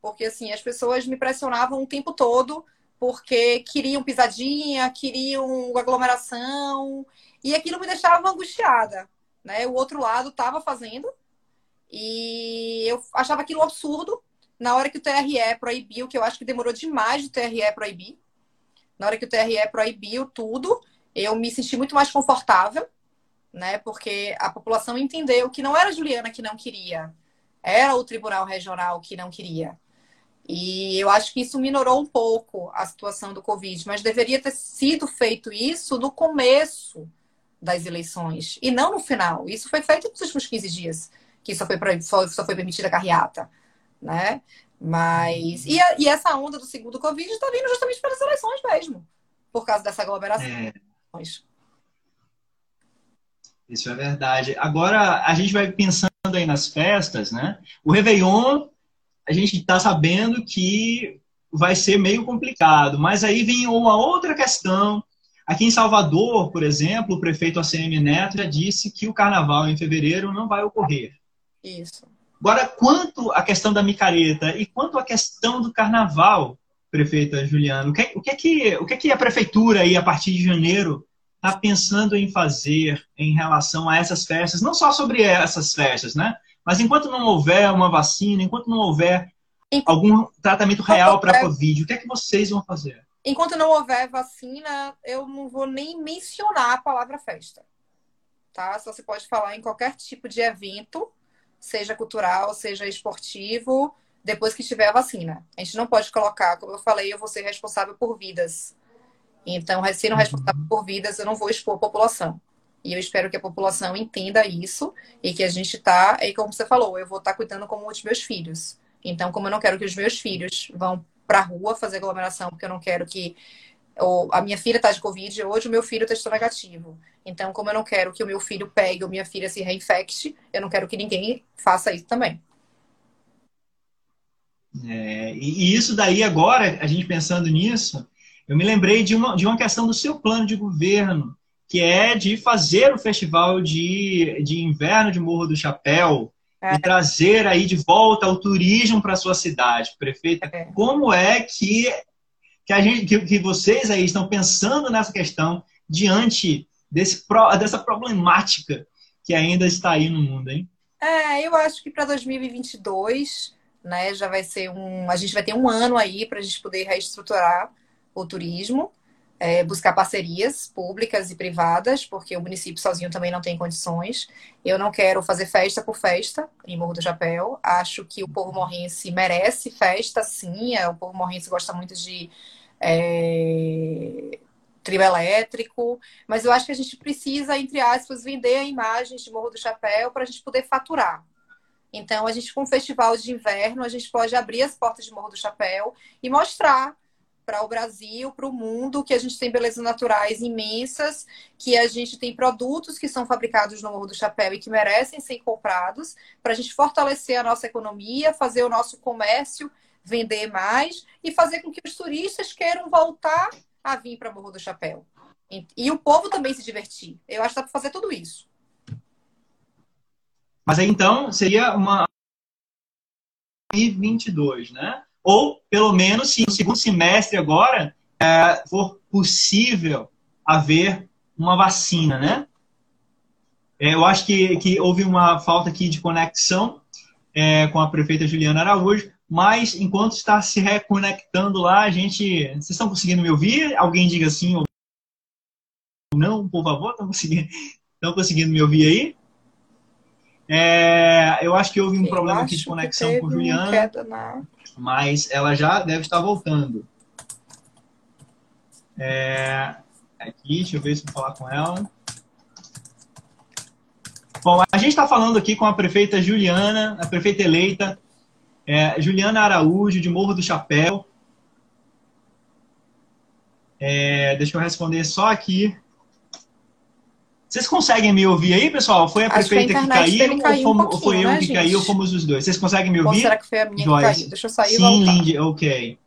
Porque, assim, as pessoas me pressionavam o tempo todo porque queriam pisadinha, queriam aglomeração. E aquilo me deixava angustiada, né? O outro lado estava fazendo e eu achava aquilo absurdo. Na hora que o TRE proibiu, que eu acho que demorou demais o TRE proibir, na hora que o TRE proibiu tudo, eu me senti muito mais confortável, né? Porque a população entendeu que não era a Juliana que não queria, era o Tribunal Regional que não queria. E eu acho que isso minorou um pouco a situação do Covid, mas deveria ter sido feito isso no começo das eleições e não no final. Isso foi feito nos últimos 15 dias, que só foi, só, só foi permitida a carreata, né? Mas. E, a, e essa onda do segundo Covid está vindo justamente pelas eleições mesmo, por causa dessa aglomeração. É. Isso é verdade. Agora, a gente vai pensando aí nas festas, né? O Réveillon, a gente está sabendo que vai ser meio complicado, mas aí vem uma outra questão. Aqui em Salvador, por exemplo, o prefeito ACM Neto já disse que o carnaval em fevereiro não vai ocorrer. Isso. Agora, quanto à questão da micareta e quanto à questão do carnaval, prefeita Juliana, o que, o que, é que, o que, é que a prefeitura aí, a partir de janeiro, está pensando em fazer em relação a essas festas? Não só sobre essas festas, né? Mas enquanto não houver uma vacina, enquanto não houver algum tratamento real para a Covid, o que é que vocês vão fazer? Enquanto não houver vacina, eu não vou nem mencionar a palavra festa. tá? Só se pode falar em qualquer tipo de evento, seja cultural, seja esportivo, depois que tiver a vacina. A gente não pode colocar, como eu falei, eu vou ser responsável por vidas. Então, sendo uhum. responsável por vidas, eu não vou expor a população. E eu espero que a população entenda isso e que a gente tá, e como você falou, eu vou estar tá cuidando como os meus filhos. Então, como eu não quero que os meus filhos vão para a rua fazer aglomeração, porque eu não quero que ou, a minha filha está de Covid, hoje o meu filho testou negativo. Então, como eu não quero que o meu filho pegue ou minha filha se reinfecte, eu não quero que ninguém faça isso também. É, e isso daí agora, a gente pensando nisso, eu me lembrei de uma, de uma questão do seu plano de governo, que é de fazer o festival de, de inverno de Morro do Chapéu é. e trazer aí de volta o turismo para sua cidade, prefeita. É. Como é que que, a gente, que, que vocês aí estão pensando nessa questão diante desse, dessa problemática que ainda está aí no mundo, hein? É, eu acho que para 2022, né, já vai ser um. A gente vai ter um ano aí para a gente poder reestruturar o turismo, é, buscar parcerias públicas e privadas, porque o município sozinho também não tem condições. Eu não quero fazer festa por festa em Morro do Chapéu. Acho que o povo morrense merece festa, sim. É, o povo morrense gosta muito de é, trio elétrico, mas eu acho que a gente precisa, entre aspas, vender a imagem de Morro do Chapéu para a gente poder faturar. Então, a gente, com o festival de inverno, a gente pode abrir as portas de Morro do Chapéu e mostrar para o Brasil, para o mundo, que a gente tem belezas naturais imensas, que a gente tem produtos que são fabricados no Morro do Chapéu e que merecem ser comprados, para a gente fortalecer a nossa economia, fazer o nosso comércio vender mais e fazer com que os turistas queiram voltar a vir para Morro do Chapéu. E o povo também se divertir. Eu acho que dá para fazer tudo isso. Mas aí então seria uma 2022, né? Ou pelo menos se no segundo semestre agora é, for possível haver uma vacina, né? É, eu acho que, que houve uma falta aqui de conexão é, com a prefeita Juliana Araújo, mas enquanto está se reconectando lá, a gente. Vocês estão conseguindo me ouvir? Alguém diga sim ou não, por favor? Estão conseguindo, estão conseguindo me ouvir aí? É, eu acho que houve um eu problema aqui de conexão com Juliana, na... mas ela já deve estar voltando. É, aqui, deixa eu ver se eu falar com ela. Bom, a gente está falando aqui com a prefeita Juliana, a prefeita eleita é, Juliana Araújo, de Morro do Chapéu. É, deixa eu responder só aqui. Vocês conseguem me ouvir aí, pessoal? Foi a prefeita que, a que caiu, caiu ou, um ou foi eu né, que gente? caiu ou fomos os dois? Vocês conseguem me ouvir? Ou será que foi a minha Joyce? que caiu? Deixa eu sair Sim, e voltar. Lindy, ok.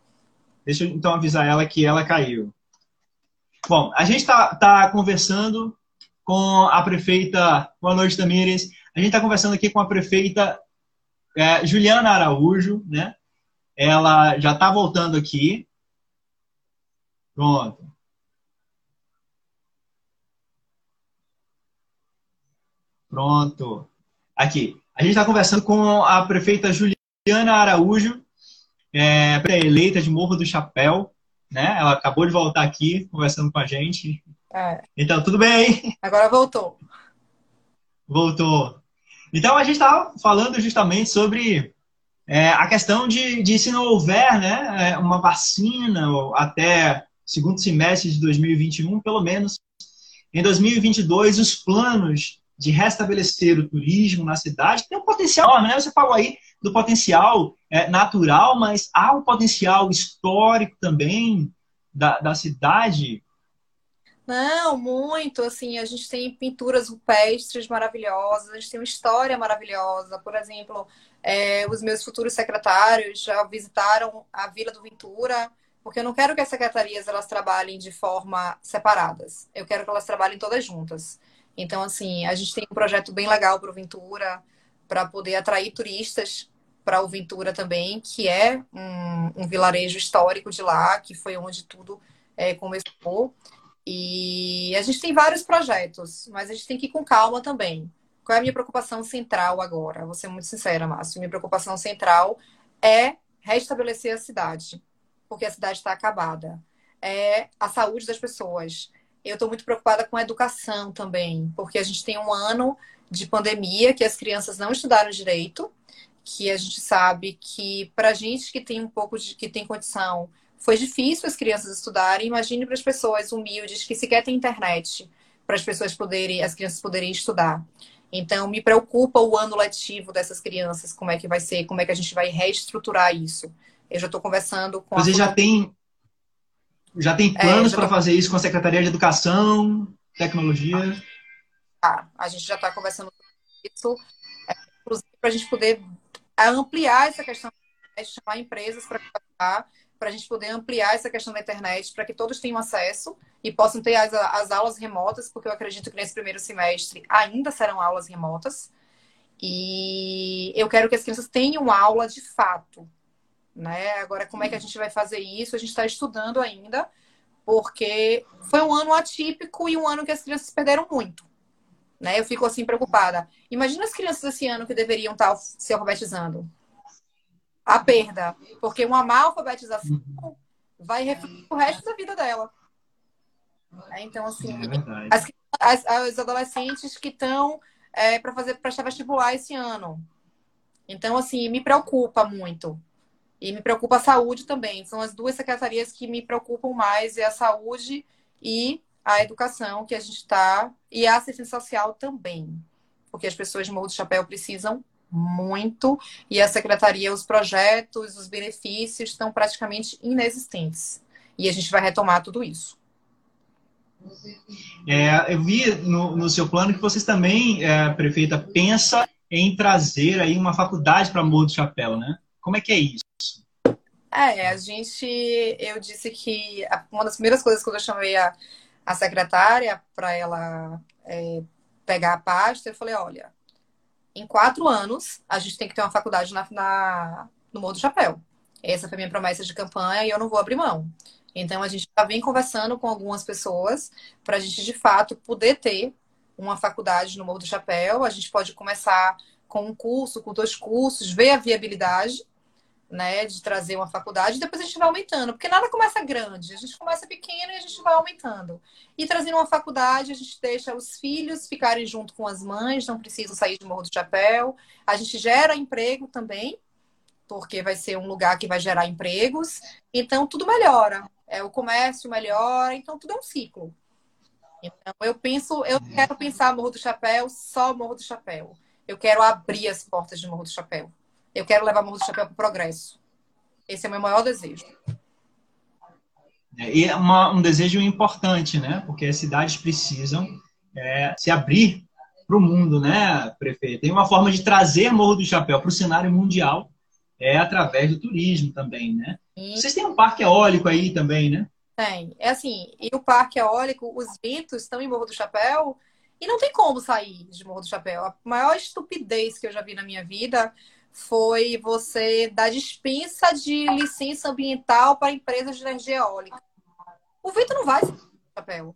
Deixa eu então avisar ela que ela caiu. Bom, a gente está tá conversando com a prefeita. Boa noite, Tamires. A gente está conversando aqui com a prefeita é, Juliana Araújo, né? Ela já está voltando aqui. Pronto. Pronto. Aqui. A gente está conversando com a prefeita Juliana Araújo, é, eleita de Morro do Chapéu. Né? Ela acabou de voltar aqui conversando com a gente. É. Então, tudo bem? Agora voltou. Voltou. Então a gente estava falando justamente sobre é, a questão de, de se não houver né, é, uma vacina até segundo semestre de 2021, pelo menos em 2022, os planos de restabelecer o turismo na cidade tem um potencial, né? Você falou aí do potencial é, natural, mas há um potencial histórico também da, da cidade não, muito. Assim, a gente tem pinturas rupestres maravilhosas, a gente tem uma história maravilhosa. Por exemplo, é, os meus futuros secretários já visitaram a Vila do Ventura, porque eu não quero que as secretarias elas trabalhem de forma separadas. Eu quero que elas trabalhem todas juntas. Então, assim, a gente tem um projeto bem legal para o Ventura, para poder atrair turistas para o Ventura também, que é um, um, vilarejo histórico de lá, que foi onde tudo é, começou. E a gente tem vários projetos, mas a gente tem que ir com calma também. Qual é a minha preocupação central agora? Vou ser muito sincera, Márcio. Minha preocupação central é restabelecer a cidade, porque a cidade está acabada. É a saúde das pessoas. Eu estou muito preocupada com a educação também, porque a gente tem um ano de pandemia que as crianças não estudaram direito, que a gente sabe que para gente que tem um pouco de que tem condição foi difícil as crianças estudarem. Imagine para as pessoas humildes que sequer têm internet para as pessoas poderem, as crianças poderem estudar. Então, me preocupa o ano letivo dessas crianças, como é que vai ser, como é que a gente vai reestruturar isso. Eu já estou conversando com. Você a... já tem já tem é, planos é, para tô... fazer isso com a Secretaria de Educação, Tecnologia? Ah, a gente já está conversando sobre isso, é, inclusive para a gente poder ampliar essa questão, de chamar empresas para para a gente poder ampliar essa questão da internet, para que todos tenham acesso e possam ter as, as aulas remotas, porque eu acredito que nesse primeiro semestre ainda serão aulas remotas. E eu quero que as crianças tenham aula de fato. Né? Agora, como é que a gente vai fazer isso? A gente está estudando ainda, porque foi um ano atípico e um ano que as crianças perderam muito. Né? Eu fico assim preocupada. Imagina as crianças esse ano que deveriam estar se alfabetizando a perda. Porque uma má alfabetização vai refletir o resto da vida dela. É, então, assim, é as, as, as, adolescentes que estão é, para fazer prestar vestibular esse ano. Então, assim, me preocupa muito. E me preocupa a saúde também. São as duas secretarias que me preocupam mais, é a saúde e a educação que a gente está, e a assistência social também. Porque as pessoas de Morro do Chapéu precisam muito e a secretaria, os projetos, os benefícios estão praticamente inexistentes. E a gente vai retomar tudo isso. É, eu vi no, no, seu plano que vocês também, é, prefeita, pensa em trazer aí uma faculdade para Morro do Chapéu, né? Como é que é isso? É, a gente, eu disse que uma das primeiras coisas que eu chamei a, a secretária para ela é, pegar a pasta, eu falei, olha, em quatro anos, a gente tem que ter uma faculdade na, na, no Morro do Chapéu. Essa foi a minha promessa de campanha e eu não vou abrir mão. Então, a gente já vem conversando com algumas pessoas para a gente, de fato, poder ter uma faculdade no Morro do Chapéu. A gente pode começar com um curso, com dois cursos, ver a viabilidade né, de trazer uma faculdade, e depois a gente vai aumentando, porque nada começa grande, a gente começa pequeno e a gente vai aumentando. E trazendo uma faculdade, a gente deixa os filhos ficarem junto com as mães, não precisam sair de Morro do Chapéu, a gente gera emprego também, porque vai ser um lugar que vai gerar empregos, então tudo melhora, é, o comércio melhora, então tudo é um ciclo. Então eu penso, eu quero pensar Morro do Chapéu só Morro do Chapéu. Eu quero abrir as portas de Morro do Chapéu. Eu quero levar Morro do Chapéu para o progresso. Esse é o meu maior desejo. É, e é uma, um desejo importante, né? Porque as cidades precisam é, se abrir para o mundo, né, prefeito? Tem uma forma de trazer Morro do Chapéu para o cenário mundial é através do turismo também, né? E... Vocês têm um parque eólico aí também, né? Tem. É assim, e o parque eólico, os ventos estão em Morro do Chapéu e não tem como sair de Morro do Chapéu. A maior estupidez que eu já vi na minha vida foi você dar dispensa de licença ambiental para empresas de energia eólica. O vento não vai papel.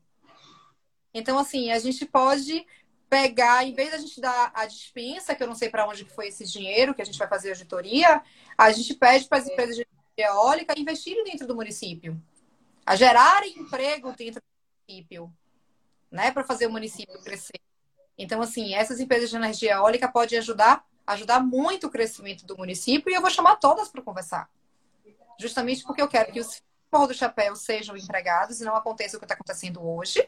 Então, assim, a gente pode pegar, em vez da gente dar a dispensa, que eu não sei para onde foi esse dinheiro, que a gente vai fazer auditoria, a gente pede para as empresas de energia eólica investirem dentro do município, a gerarem emprego dentro do município, né, para fazer o município crescer. Então, assim, essas empresas de energia eólica podem ajudar ajudar muito o crescimento do município e eu vou chamar todas para conversar. Justamente porque eu quero que os Morro do Chapéu sejam empregados e não aconteça o que está acontecendo hoje.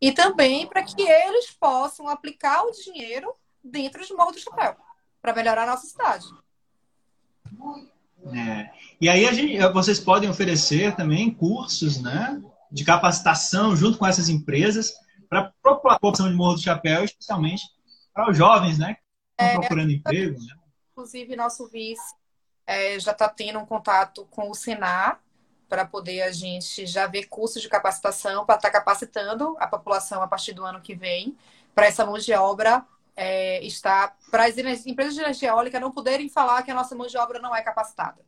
E também para que eles possam aplicar o dinheiro dentro de Morro do Chapéu para melhorar a nossa cidade. É. E aí gente, vocês podem oferecer também cursos, né, de capacitação junto com essas empresas para a população de Morro do Chapéu, especialmente para os jovens, né, é, procurando emprego, né? Inclusive, nosso vice é, já está tendo um contato com o Senar para poder a gente já ver cursos de capacitação para estar tá capacitando a população a partir do ano que vem para essa mão de obra é, estar para as empresas de energia eólica não poderem falar que a nossa mão de obra não é capacitada.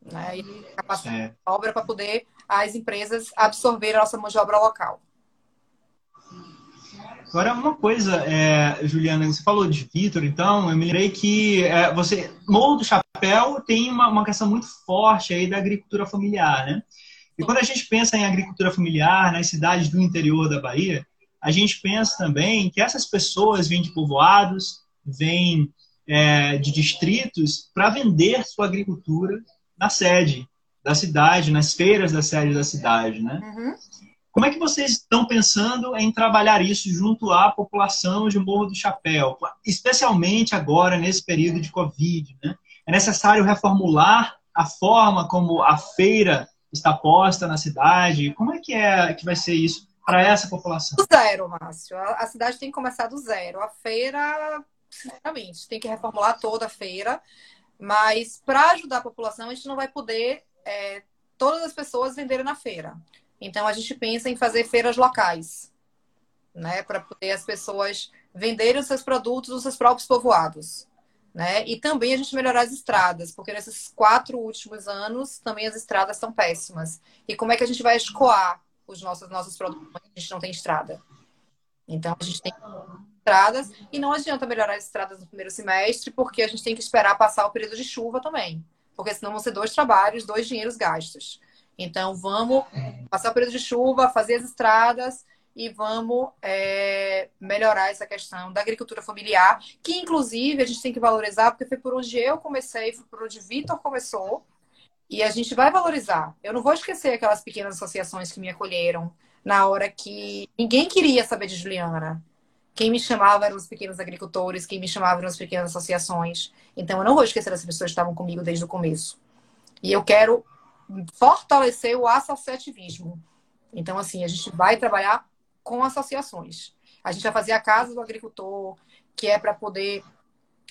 Né? E capacitar é. a obra para poder as empresas absorver a nossa mão de obra local. Agora, uma coisa, é, Juliana, você falou de Vitor, então, eu me lembrei que é, você, Morro do Chapéu tem uma, uma questão muito forte aí da agricultura familiar, né? E quando a gente pensa em agricultura familiar nas cidades do interior da Bahia, a gente pensa também que essas pessoas vêm de povoados, vêm é, de distritos para vender sua agricultura na sede da cidade, nas feiras da sede da cidade, né? Uhum. Como é que vocês estão pensando em trabalhar isso junto à população de Morro do Chapéu, especialmente agora nesse período de Covid? Né? É necessário reformular a forma como a feira está posta na cidade? Como é que é que vai ser isso para essa população? Do zero, Márcio. A cidade tem que começar do zero. A feira, sinceramente, tem que reformular toda a feira. Mas para ajudar a população, a gente não vai poder é, todas as pessoas venderem na feira. Então a gente pensa em fazer feiras locais, né, para poder as pessoas venderem os seus produtos nos seus próprios povoados. Né? E também a gente melhorar as estradas, porque nesses quatro últimos anos também as estradas estão péssimas. E como é que a gente vai escoar os nossos, nossos produtos a gente não tem estrada? Então a gente tem estradas e não adianta melhorar as estradas no primeiro semestre, porque a gente tem que esperar passar o período de chuva também. Porque senão vão ser dois trabalhos, dois dinheiros gastos. Então, vamos passar o período de chuva, fazer as estradas e vamos é, melhorar essa questão da agricultura familiar, que inclusive a gente tem que valorizar, porque foi por onde eu comecei, foi por onde Vitor começou, e a gente vai valorizar. Eu não vou esquecer aquelas pequenas associações que me acolheram na hora que ninguém queria saber de Juliana. Quem me chamava eram os pequenos agricultores, quem me chamava eram as pequenas associações. Então, eu não vou esquecer as pessoas que estavam comigo desde o começo. E eu quero fortalecer o associativismo. Então, assim, a gente vai trabalhar com associações. A gente vai fazer a Casa do Agricultor, que é para poder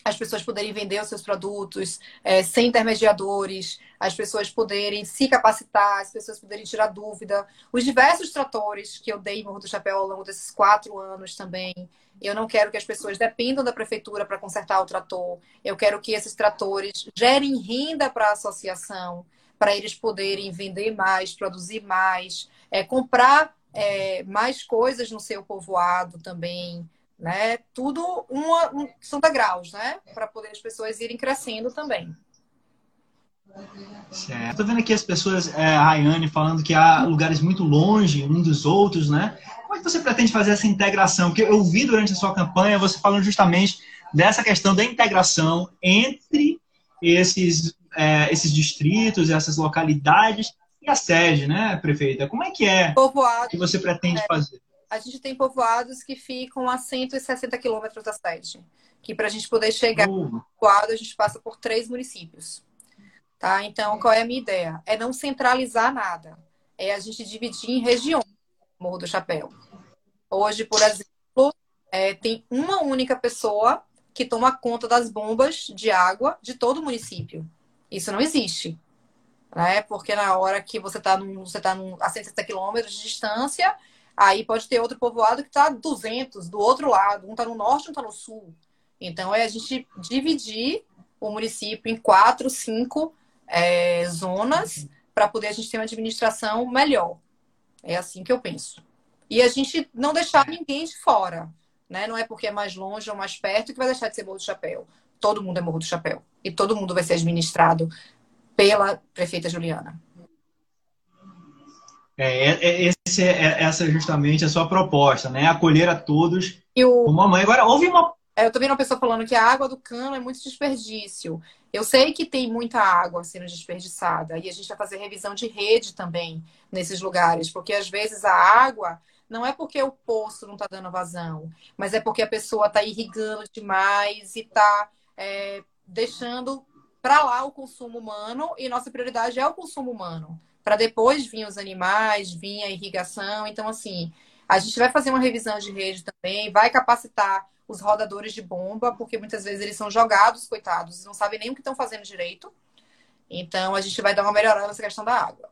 as pessoas poderem vender os seus produtos é, sem intermediadores, as pessoas poderem se capacitar, as pessoas poderem tirar dúvida. Os diversos tratores que eu dei Morro do Chapéu ao longo desses quatro anos também. Eu não quero que as pessoas dependam da prefeitura para consertar o trator. Eu quero que esses tratores gerem renda para a associação para eles poderem vender mais, produzir mais, é, comprar é, mais coisas no seu povoado também, né? Tudo uma, um, são degraus, né? Para poder as pessoas irem crescendo também. Certo. Estou vendo aqui as pessoas, é, a Rayane, falando que há lugares muito longe um dos outros, né? Como é que você pretende fazer essa integração? Porque eu vi durante a sua campanha você falando justamente dessa questão da integração entre esses é, esses distritos, essas localidades e a sede, né, prefeita? Como é que é Povoado, que você pretende é, fazer? A gente tem povoados que ficam a 160 quilômetros da sede. Que para a gente poder chegar uh. no povoado, a gente passa por três municípios. Tá? Então, qual é a minha ideia? É não centralizar nada. É a gente dividir em regiões. Morro do Chapéu. Hoje, por exemplo, é, tem uma única pessoa que toma conta das bombas de água de todo o município. Isso não existe. Né? Porque na hora que você está tá num, a 160 quilômetros de distância, aí pode ter outro povoado que está a 200 do outro lado. Um está no norte, um está no sul. Então, é a gente dividir o município em quatro, cinco é, zonas para poder a gente ter uma administração melhor. É assim que eu penso. E a gente não deixar ninguém de fora. Né? Não é porque é mais longe ou mais perto que vai deixar de ser Morro do Chapéu. Todo mundo é Morro do Chapéu. E todo mundo vai ser administrado pela prefeita Juliana. É, é, esse é, é, essa é justamente a sua proposta, né? Acolher a todos e o... como mãe. Agora, houve uma. É, eu tô vendo uma pessoa falando que a água do cano é muito desperdício. Eu sei que tem muita água sendo desperdiçada e a gente vai fazer revisão de rede também nesses lugares, porque às vezes a água não é porque o poço não está dando vazão, mas é porque a pessoa está irrigando demais e está é, deixando para lá o consumo humano e nossa prioridade é o consumo humano. Para depois vir os animais, vir a irrigação. Então, assim, a gente vai fazer uma revisão de rede também, vai capacitar os rodadores de bomba, porque muitas vezes eles são jogados, coitados, não sabem nem o que estão fazendo direito. Então, a gente vai dar uma melhorada nessa questão da água.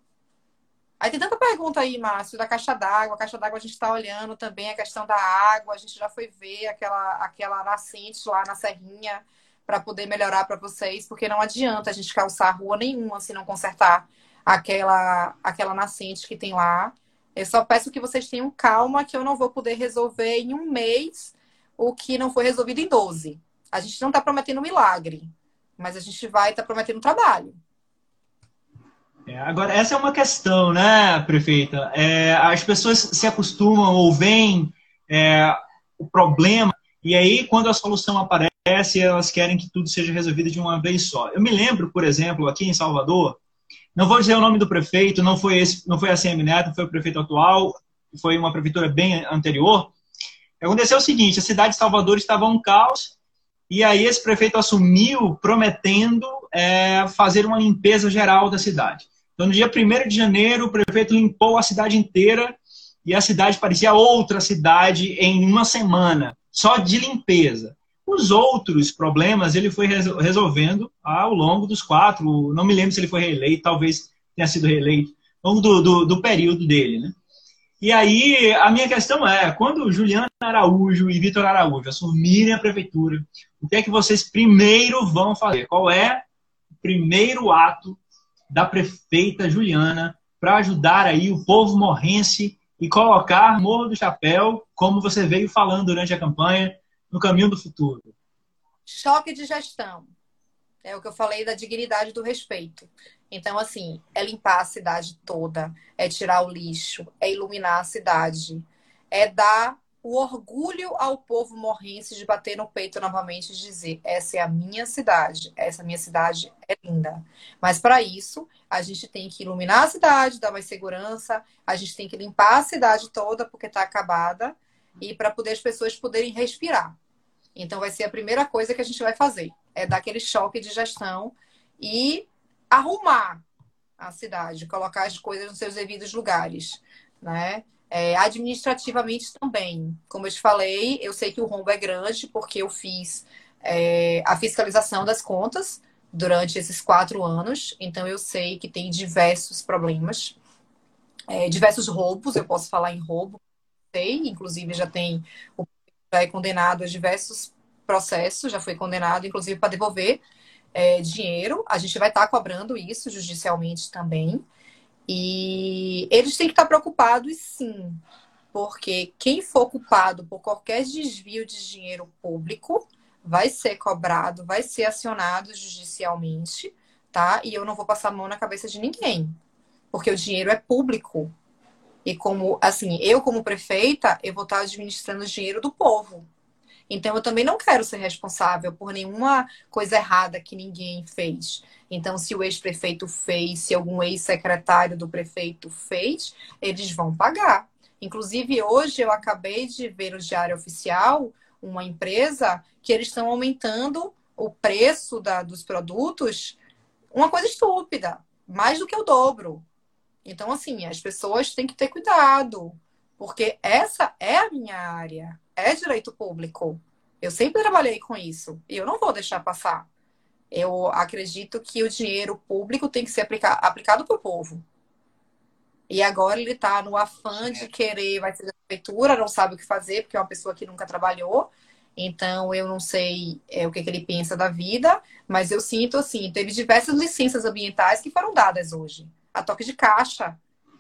Aí tem tanta pergunta aí, Márcio, da caixa d'água. A caixa d'água a gente está olhando também a questão da água. A gente já foi ver aquela, aquela nascente lá na Serrinha para poder melhorar para vocês, porque não adianta a gente calçar rua nenhuma se não consertar aquela, aquela nascente que tem lá. Eu só peço que vocês tenham calma, que eu não vou poder resolver em um mês o que não foi resolvido em 12. A gente não está prometendo um milagre, mas a gente vai estar tá prometendo trabalho. É, agora, essa é uma questão, né, prefeita? É, as pessoas se acostumam ou veem é, o problema, e aí, quando a solução aparece, elas querem que tudo seja resolvido de uma vez só. Eu me lembro, por exemplo, aqui em Salvador, não vou dizer o nome do prefeito, não foi, esse, não foi a CM Neto, foi o prefeito atual, foi uma prefeitura bem anterior. Aconteceu o seguinte: a cidade de Salvador estava um caos, e aí esse prefeito assumiu prometendo é, fazer uma limpeza geral da cidade. Então, no dia 1 de janeiro, o prefeito limpou a cidade inteira e a cidade parecia outra cidade em uma semana, só de limpeza. Os outros problemas ele foi resolvendo ao longo dos quatro, não me lembro se ele foi reeleito, talvez tenha sido reeleito, ao longo do, do, do período dele. Né? E aí, a minha questão é, quando Juliana Araújo e Vitor Araújo assumirem a prefeitura, o que é que vocês primeiro vão fazer? Qual é o primeiro ato da prefeita Juliana para ajudar aí o povo morrense e colocar Morro do Chapéu, como você veio falando durante a campanha, no caminho do futuro? Choque de gestão. É o que eu falei da dignidade do respeito. Então, assim, é limpar a cidade toda, é tirar o lixo, é iluminar a cidade, é dar o orgulho ao povo morrense de bater no peito novamente e dizer: essa é a minha cidade, essa minha cidade é linda. Mas para isso, a gente tem que iluminar a cidade, dar mais segurança, a gente tem que limpar a cidade toda porque está acabada e para poder as pessoas poderem respirar. Então, vai ser a primeira coisa que a gente vai fazer: é dar aquele choque de gestão e arrumar a cidade, colocar as coisas nos seus devidos lugares, né? É, administrativamente também. Como eu te falei, eu sei que o rombo é grande porque eu fiz é, a fiscalização das contas durante esses quatro anos, então eu sei que tem diversos problemas, é, diversos roubos, eu posso falar em roubo, sei, inclusive já tem, já é condenado a diversos processos, já foi condenado, inclusive, para devolver é, dinheiro, a gente vai estar tá cobrando isso judicialmente também. E eles têm que estar preocupados, sim, porque quem for culpado por qualquer desvio de dinheiro público vai ser cobrado, vai ser acionado judicialmente, tá? E eu não vou passar a mão na cabeça de ninguém, porque o dinheiro é público. E como, assim, eu como prefeita, eu vou estar administrando o dinheiro do povo. Então, eu também não quero ser responsável por nenhuma coisa errada que ninguém fez. Então, se o ex-prefeito fez, se algum ex-secretário do prefeito fez, eles vão pagar. Inclusive, hoje eu acabei de ver no Diário Oficial uma empresa que eles estão aumentando o preço da, dos produtos, uma coisa estúpida, mais do que o dobro. Então, assim, as pessoas têm que ter cuidado, porque essa é a minha área é direito público. Eu sempre trabalhei com isso e eu não vou deixar passar. Eu acredito que o dinheiro público tem que ser aplica aplicado para o povo. E agora ele está no afã de querer, vai ser da prefeitura, não sabe o que fazer, porque é uma pessoa que nunca trabalhou. Então, eu não sei é, o que, que, ele pensa da vida, mas eu sinto assim, teve diversas licenças ambientais que foram dadas hoje. A toque de caixa,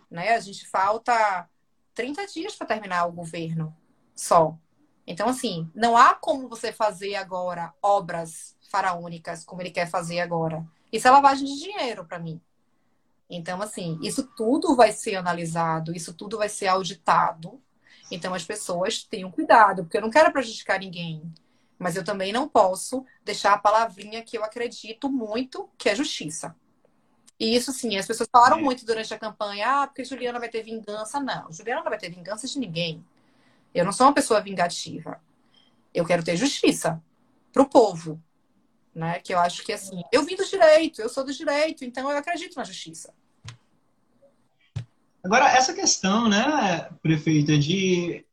né? A gente falta 30 dias para terminar o governo só. Então, assim, não há como você fazer agora obras faraônicas como ele quer fazer agora. Isso é lavagem de dinheiro para mim. Então, assim, isso tudo vai ser analisado, isso tudo vai ser auditado. Então, as pessoas tenham cuidado, porque eu não quero prejudicar ninguém. Mas eu também não posso deixar a palavrinha que eu acredito muito, que é justiça. E isso, sim, as pessoas falaram é. muito durante a campanha, ah, porque Juliana vai ter vingança. Não, Juliana não vai ter vingança de ninguém. Eu não sou uma pessoa vingativa. Eu quero ter justiça para o povo, né? Que eu acho que assim, eu vim do direito, eu sou do direito, então eu acredito na justiça. Agora essa questão, né, prefeita, de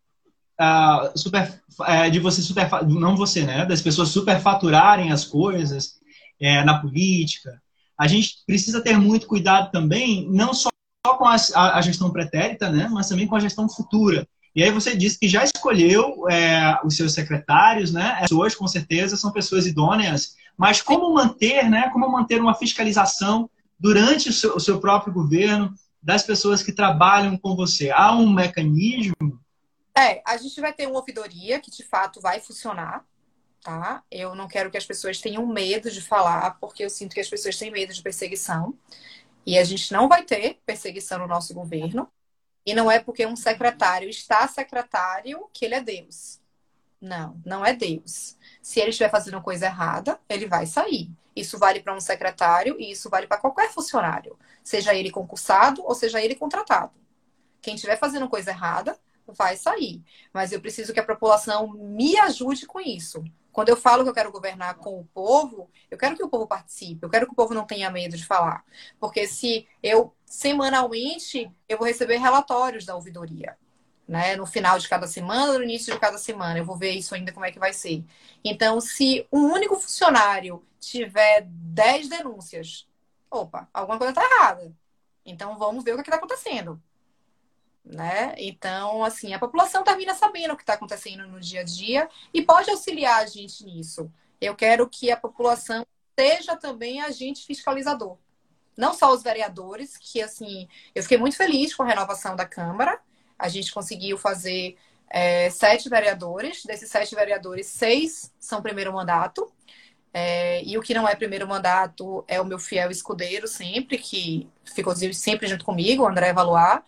uh, super, uh, de você super, não você, né, das pessoas superfaturarem as coisas uh, na política. A gente precisa ter muito cuidado também, não só com a, a gestão pretérita, né, mas também com a gestão futura e aí você disse que já escolheu é, os seus secretários, né? As pessoas, com certeza, são pessoas idôneas. Mas como manter, né? Como manter uma fiscalização durante o seu, o seu próprio governo das pessoas que trabalham com você? Há um mecanismo? É, a gente vai ter uma ouvidoria que de fato vai funcionar, tá? Eu não quero que as pessoas tenham medo de falar, porque eu sinto que as pessoas têm medo de perseguição. E a gente não vai ter perseguição no nosso governo. E não é porque um secretário está secretário que ele é Deus. Não, não é Deus. Se ele estiver fazendo coisa errada, ele vai sair. Isso vale para um secretário e isso vale para qualquer funcionário, seja ele concursado ou seja ele contratado. Quem estiver fazendo coisa errada, vai sair. Mas eu preciso que a população me ajude com isso. Quando eu falo que eu quero governar com o povo, eu quero que o povo participe, eu quero que o povo não tenha medo de falar. Porque se eu, semanalmente, eu vou receber relatórios da ouvidoria. Né? No final de cada semana, no início de cada semana. Eu vou ver isso ainda como é que vai ser. Então, se um único funcionário tiver 10 denúncias, opa, alguma coisa está errada. Então, vamos ver o que é está acontecendo né? Então, assim, a população termina sabendo o que está acontecendo no dia a dia e pode auxiliar a gente nisso. Eu quero que a população seja também agente fiscalizador. Não só os vereadores, que assim, eu fiquei muito feliz com a renovação da Câmara. A gente conseguiu fazer é, sete vereadores. Desses sete vereadores, seis são primeiro mandato. É, e o que não é primeiro mandato é o meu fiel escudeiro sempre, que ficou sempre junto comigo, o André Valois.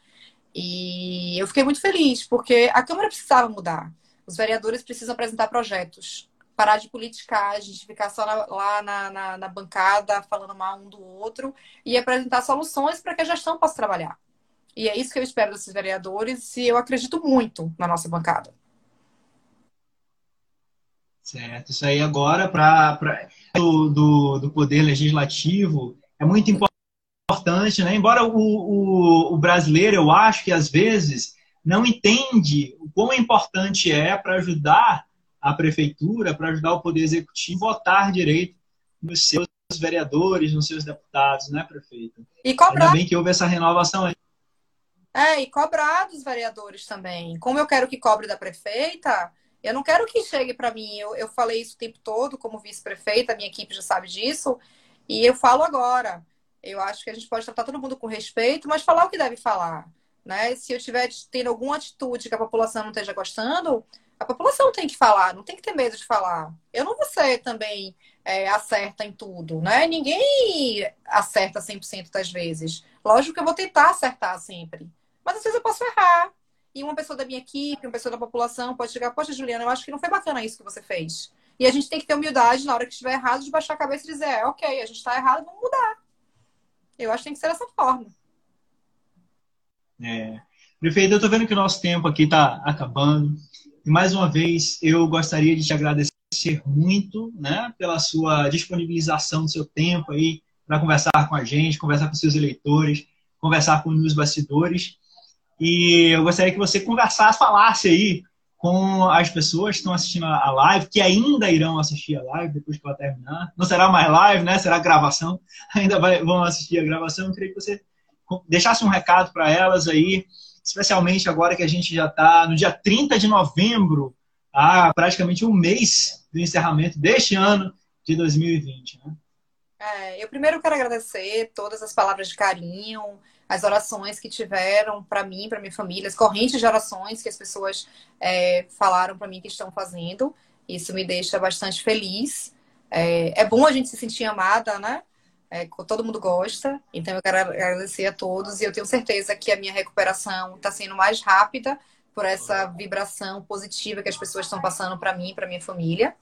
E eu fiquei muito feliz, porque a Câmara precisava mudar. Os vereadores precisam apresentar projetos. Parar de politicagem, de ficar só na, lá na, na, na, bancada falando mal um do outro e apresentar soluções para que a gestão possa trabalhar. E é isso que eu espero desses vereadores e eu acredito muito na nossa bancada. Certo. Isso aí agora, para do, do, do Poder Legislativo, é muito importante importante, né? Embora o, o, o, brasileiro, eu acho que às vezes não entende o quão importante é para ajudar a prefeitura, para ajudar o poder executivo a votar direito nos seus vereadores, nos seus deputados, né, prefeito? E cobrar. Ainda bem que houve essa renovação aí. É, e cobrar dos vereadores também. Como eu quero que cobre da prefeita, eu não quero que chegue para mim. Eu, eu falei isso o tempo todo como vice-prefeita, a minha equipe já sabe disso. E eu falo agora. Eu acho que a gente pode tratar todo mundo com respeito, mas falar o que deve falar. Né? Se eu estiver tendo alguma atitude que a população não esteja gostando, a população tem que falar, não tem que ter medo de falar. Eu não vou ser também é, acerta em tudo, né? Ninguém acerta 100% das vezes. Lógico que eu vou tentar acertar sempre, mas às vezes eu posso errar. E uma pessoa da minha equipe, uma pessoa da população pode chegar, poxa, Juliana, eu acho que não foi bacana isso que você fez. E a gente tem que ter humildade na hora que estiver errado de baixar a cabeça e dizer, é, ok, a gente está errado, vamos mudar. Eu acho que tem que ser dessa forma. É. Prefeito, eu estou vendo que o nosso tempo aqui está acabando. E mais uma vez, eu gostaria de te agradecer muito né, pela sua disponibilização do seu tempo aí para conversar com a gente, conversar com seus eleitores, conversar com os bastidores. E eu gostaria que você conversasse, falasse aí com as pessoas que estão assistindo a live, que ainda irão assistir a live depois que ela terminar. Não será mais live, né? Será gravação. [laughs] Ainda vai, vão assistir a gravação. Eu queria que você deixasse um recado para elas aí, especialmente agora que a gente já está no dia 30 de novembro, há praticamente um mês do encerramento deste ano de 2020. Né? É, eu primeiro quero agradecer todas as palavras de carinho, as orações que tiveram para mim, para minha família, as correntes de orações que as pessoas é, falaram para mim que estão fazendo. Isso me deixa bastante feliz. É, é bom a gente se sentir amada, né? É, todo mundo gosta. Então eu quero agradecer a todos e eu tenho certeza que a minha recuperação está sendo mais rápida por essa vibração positiva que as pessoas estão passando para mim, para minha família.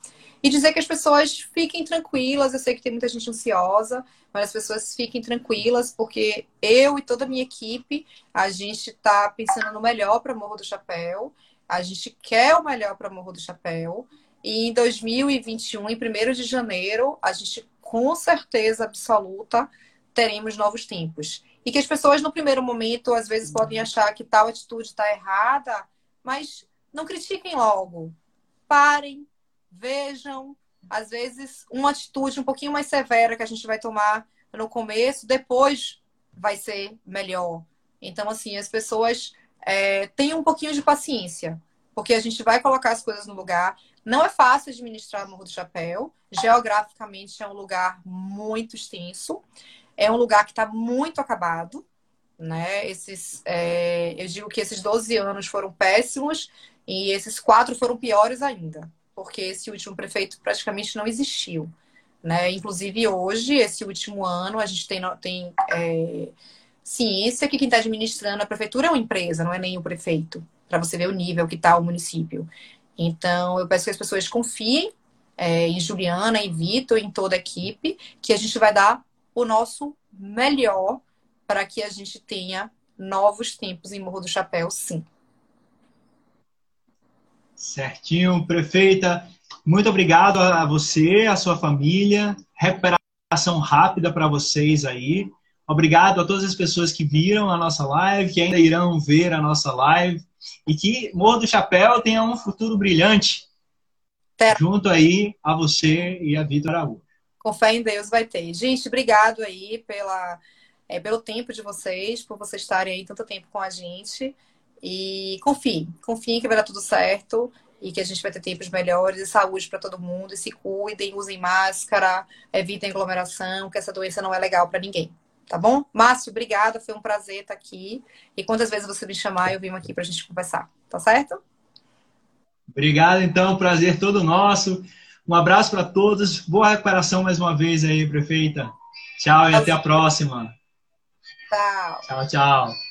E dizer que as pessoas fiquem tranquilas. Eu sei que tem muita gente ansiosa, mas as pessoas fiquem tranquilas, porque eu e toda a minha equipe, a gente está pensando no melhor para Morro do Chapéu. A gente quer o melhor para Morro do Chapéu. E em 2021, em 1 de janeiro, a gente com certeza absoluta teremos novos tempos. E que as pessoas, no primeiro momento, às vezes podem achar que tal atitude está errada, mas não critiquem logo. Parem, vejam. Às vezes, uma atitude um pouquinho mais severa que a gente vai tomar no começo, depois vai ser melhor. Então, assim, as pessoas é, tenham um pouquinho de paciência, porque a gente vai colocar as coisas no lugar. Não é fácil administrar o Morro do Chapéu. Geograficamente é um lugar muito extenso. É um lugar que está muito acabado. Né? Esses, é, eu digo que esses 12 anos foram péssimos e esses quatro foram piores ainda porque esse último prefeito praticamente não existiu. Né? Inclusive hoje, esse último ano, a gente tem, tem é, ciência que quem está administrando a prefeitura é uma empresa, não é nem o prefeito, para você ver o nível que está o município. Então, eu peço que as pessoas confiem é, em Juliana, em Vitor, em toda a equipe, que a gente vai dar o nosso melhor para que a gente tenha novos tempos em Morro do Chapéu, sim. Certinho, prefeita. Muito obrigado a você, a sua família. Recuperação rápida para vocês aí. Obrigado a todas as pessoas que viram a nossa live, que ainda irão ver a nossa live. E que Morro do Chapéu tenha um futuro brilhante. Junto aí a você e a Vitor Araújo. Com fé em Deus vai ter. Gente, obrigado aí pela, é, pelo tempo de vocês, por vocês estarem aí tanto tempo com a gente. E confie, confie que vai dar tudo certo e que a gente vai ter tempos melhores e saúde para todo mundo. E se cuidem, usem máscara, evitem aglomeração, que essa doença não é legal para ninguém. Tá bom? Márcio, obrigada. Foi um prazer estar aqui. E quantas vezes você me chamar, eu vim aqui para a gente conversar. Tá certo? Obrigado, então. Prazer todo nosso. Um abraço para todos. Boa recuperação mais uma vez aí, prefeita. Tchau e até a próxima. Tchau. Tchau, tchau.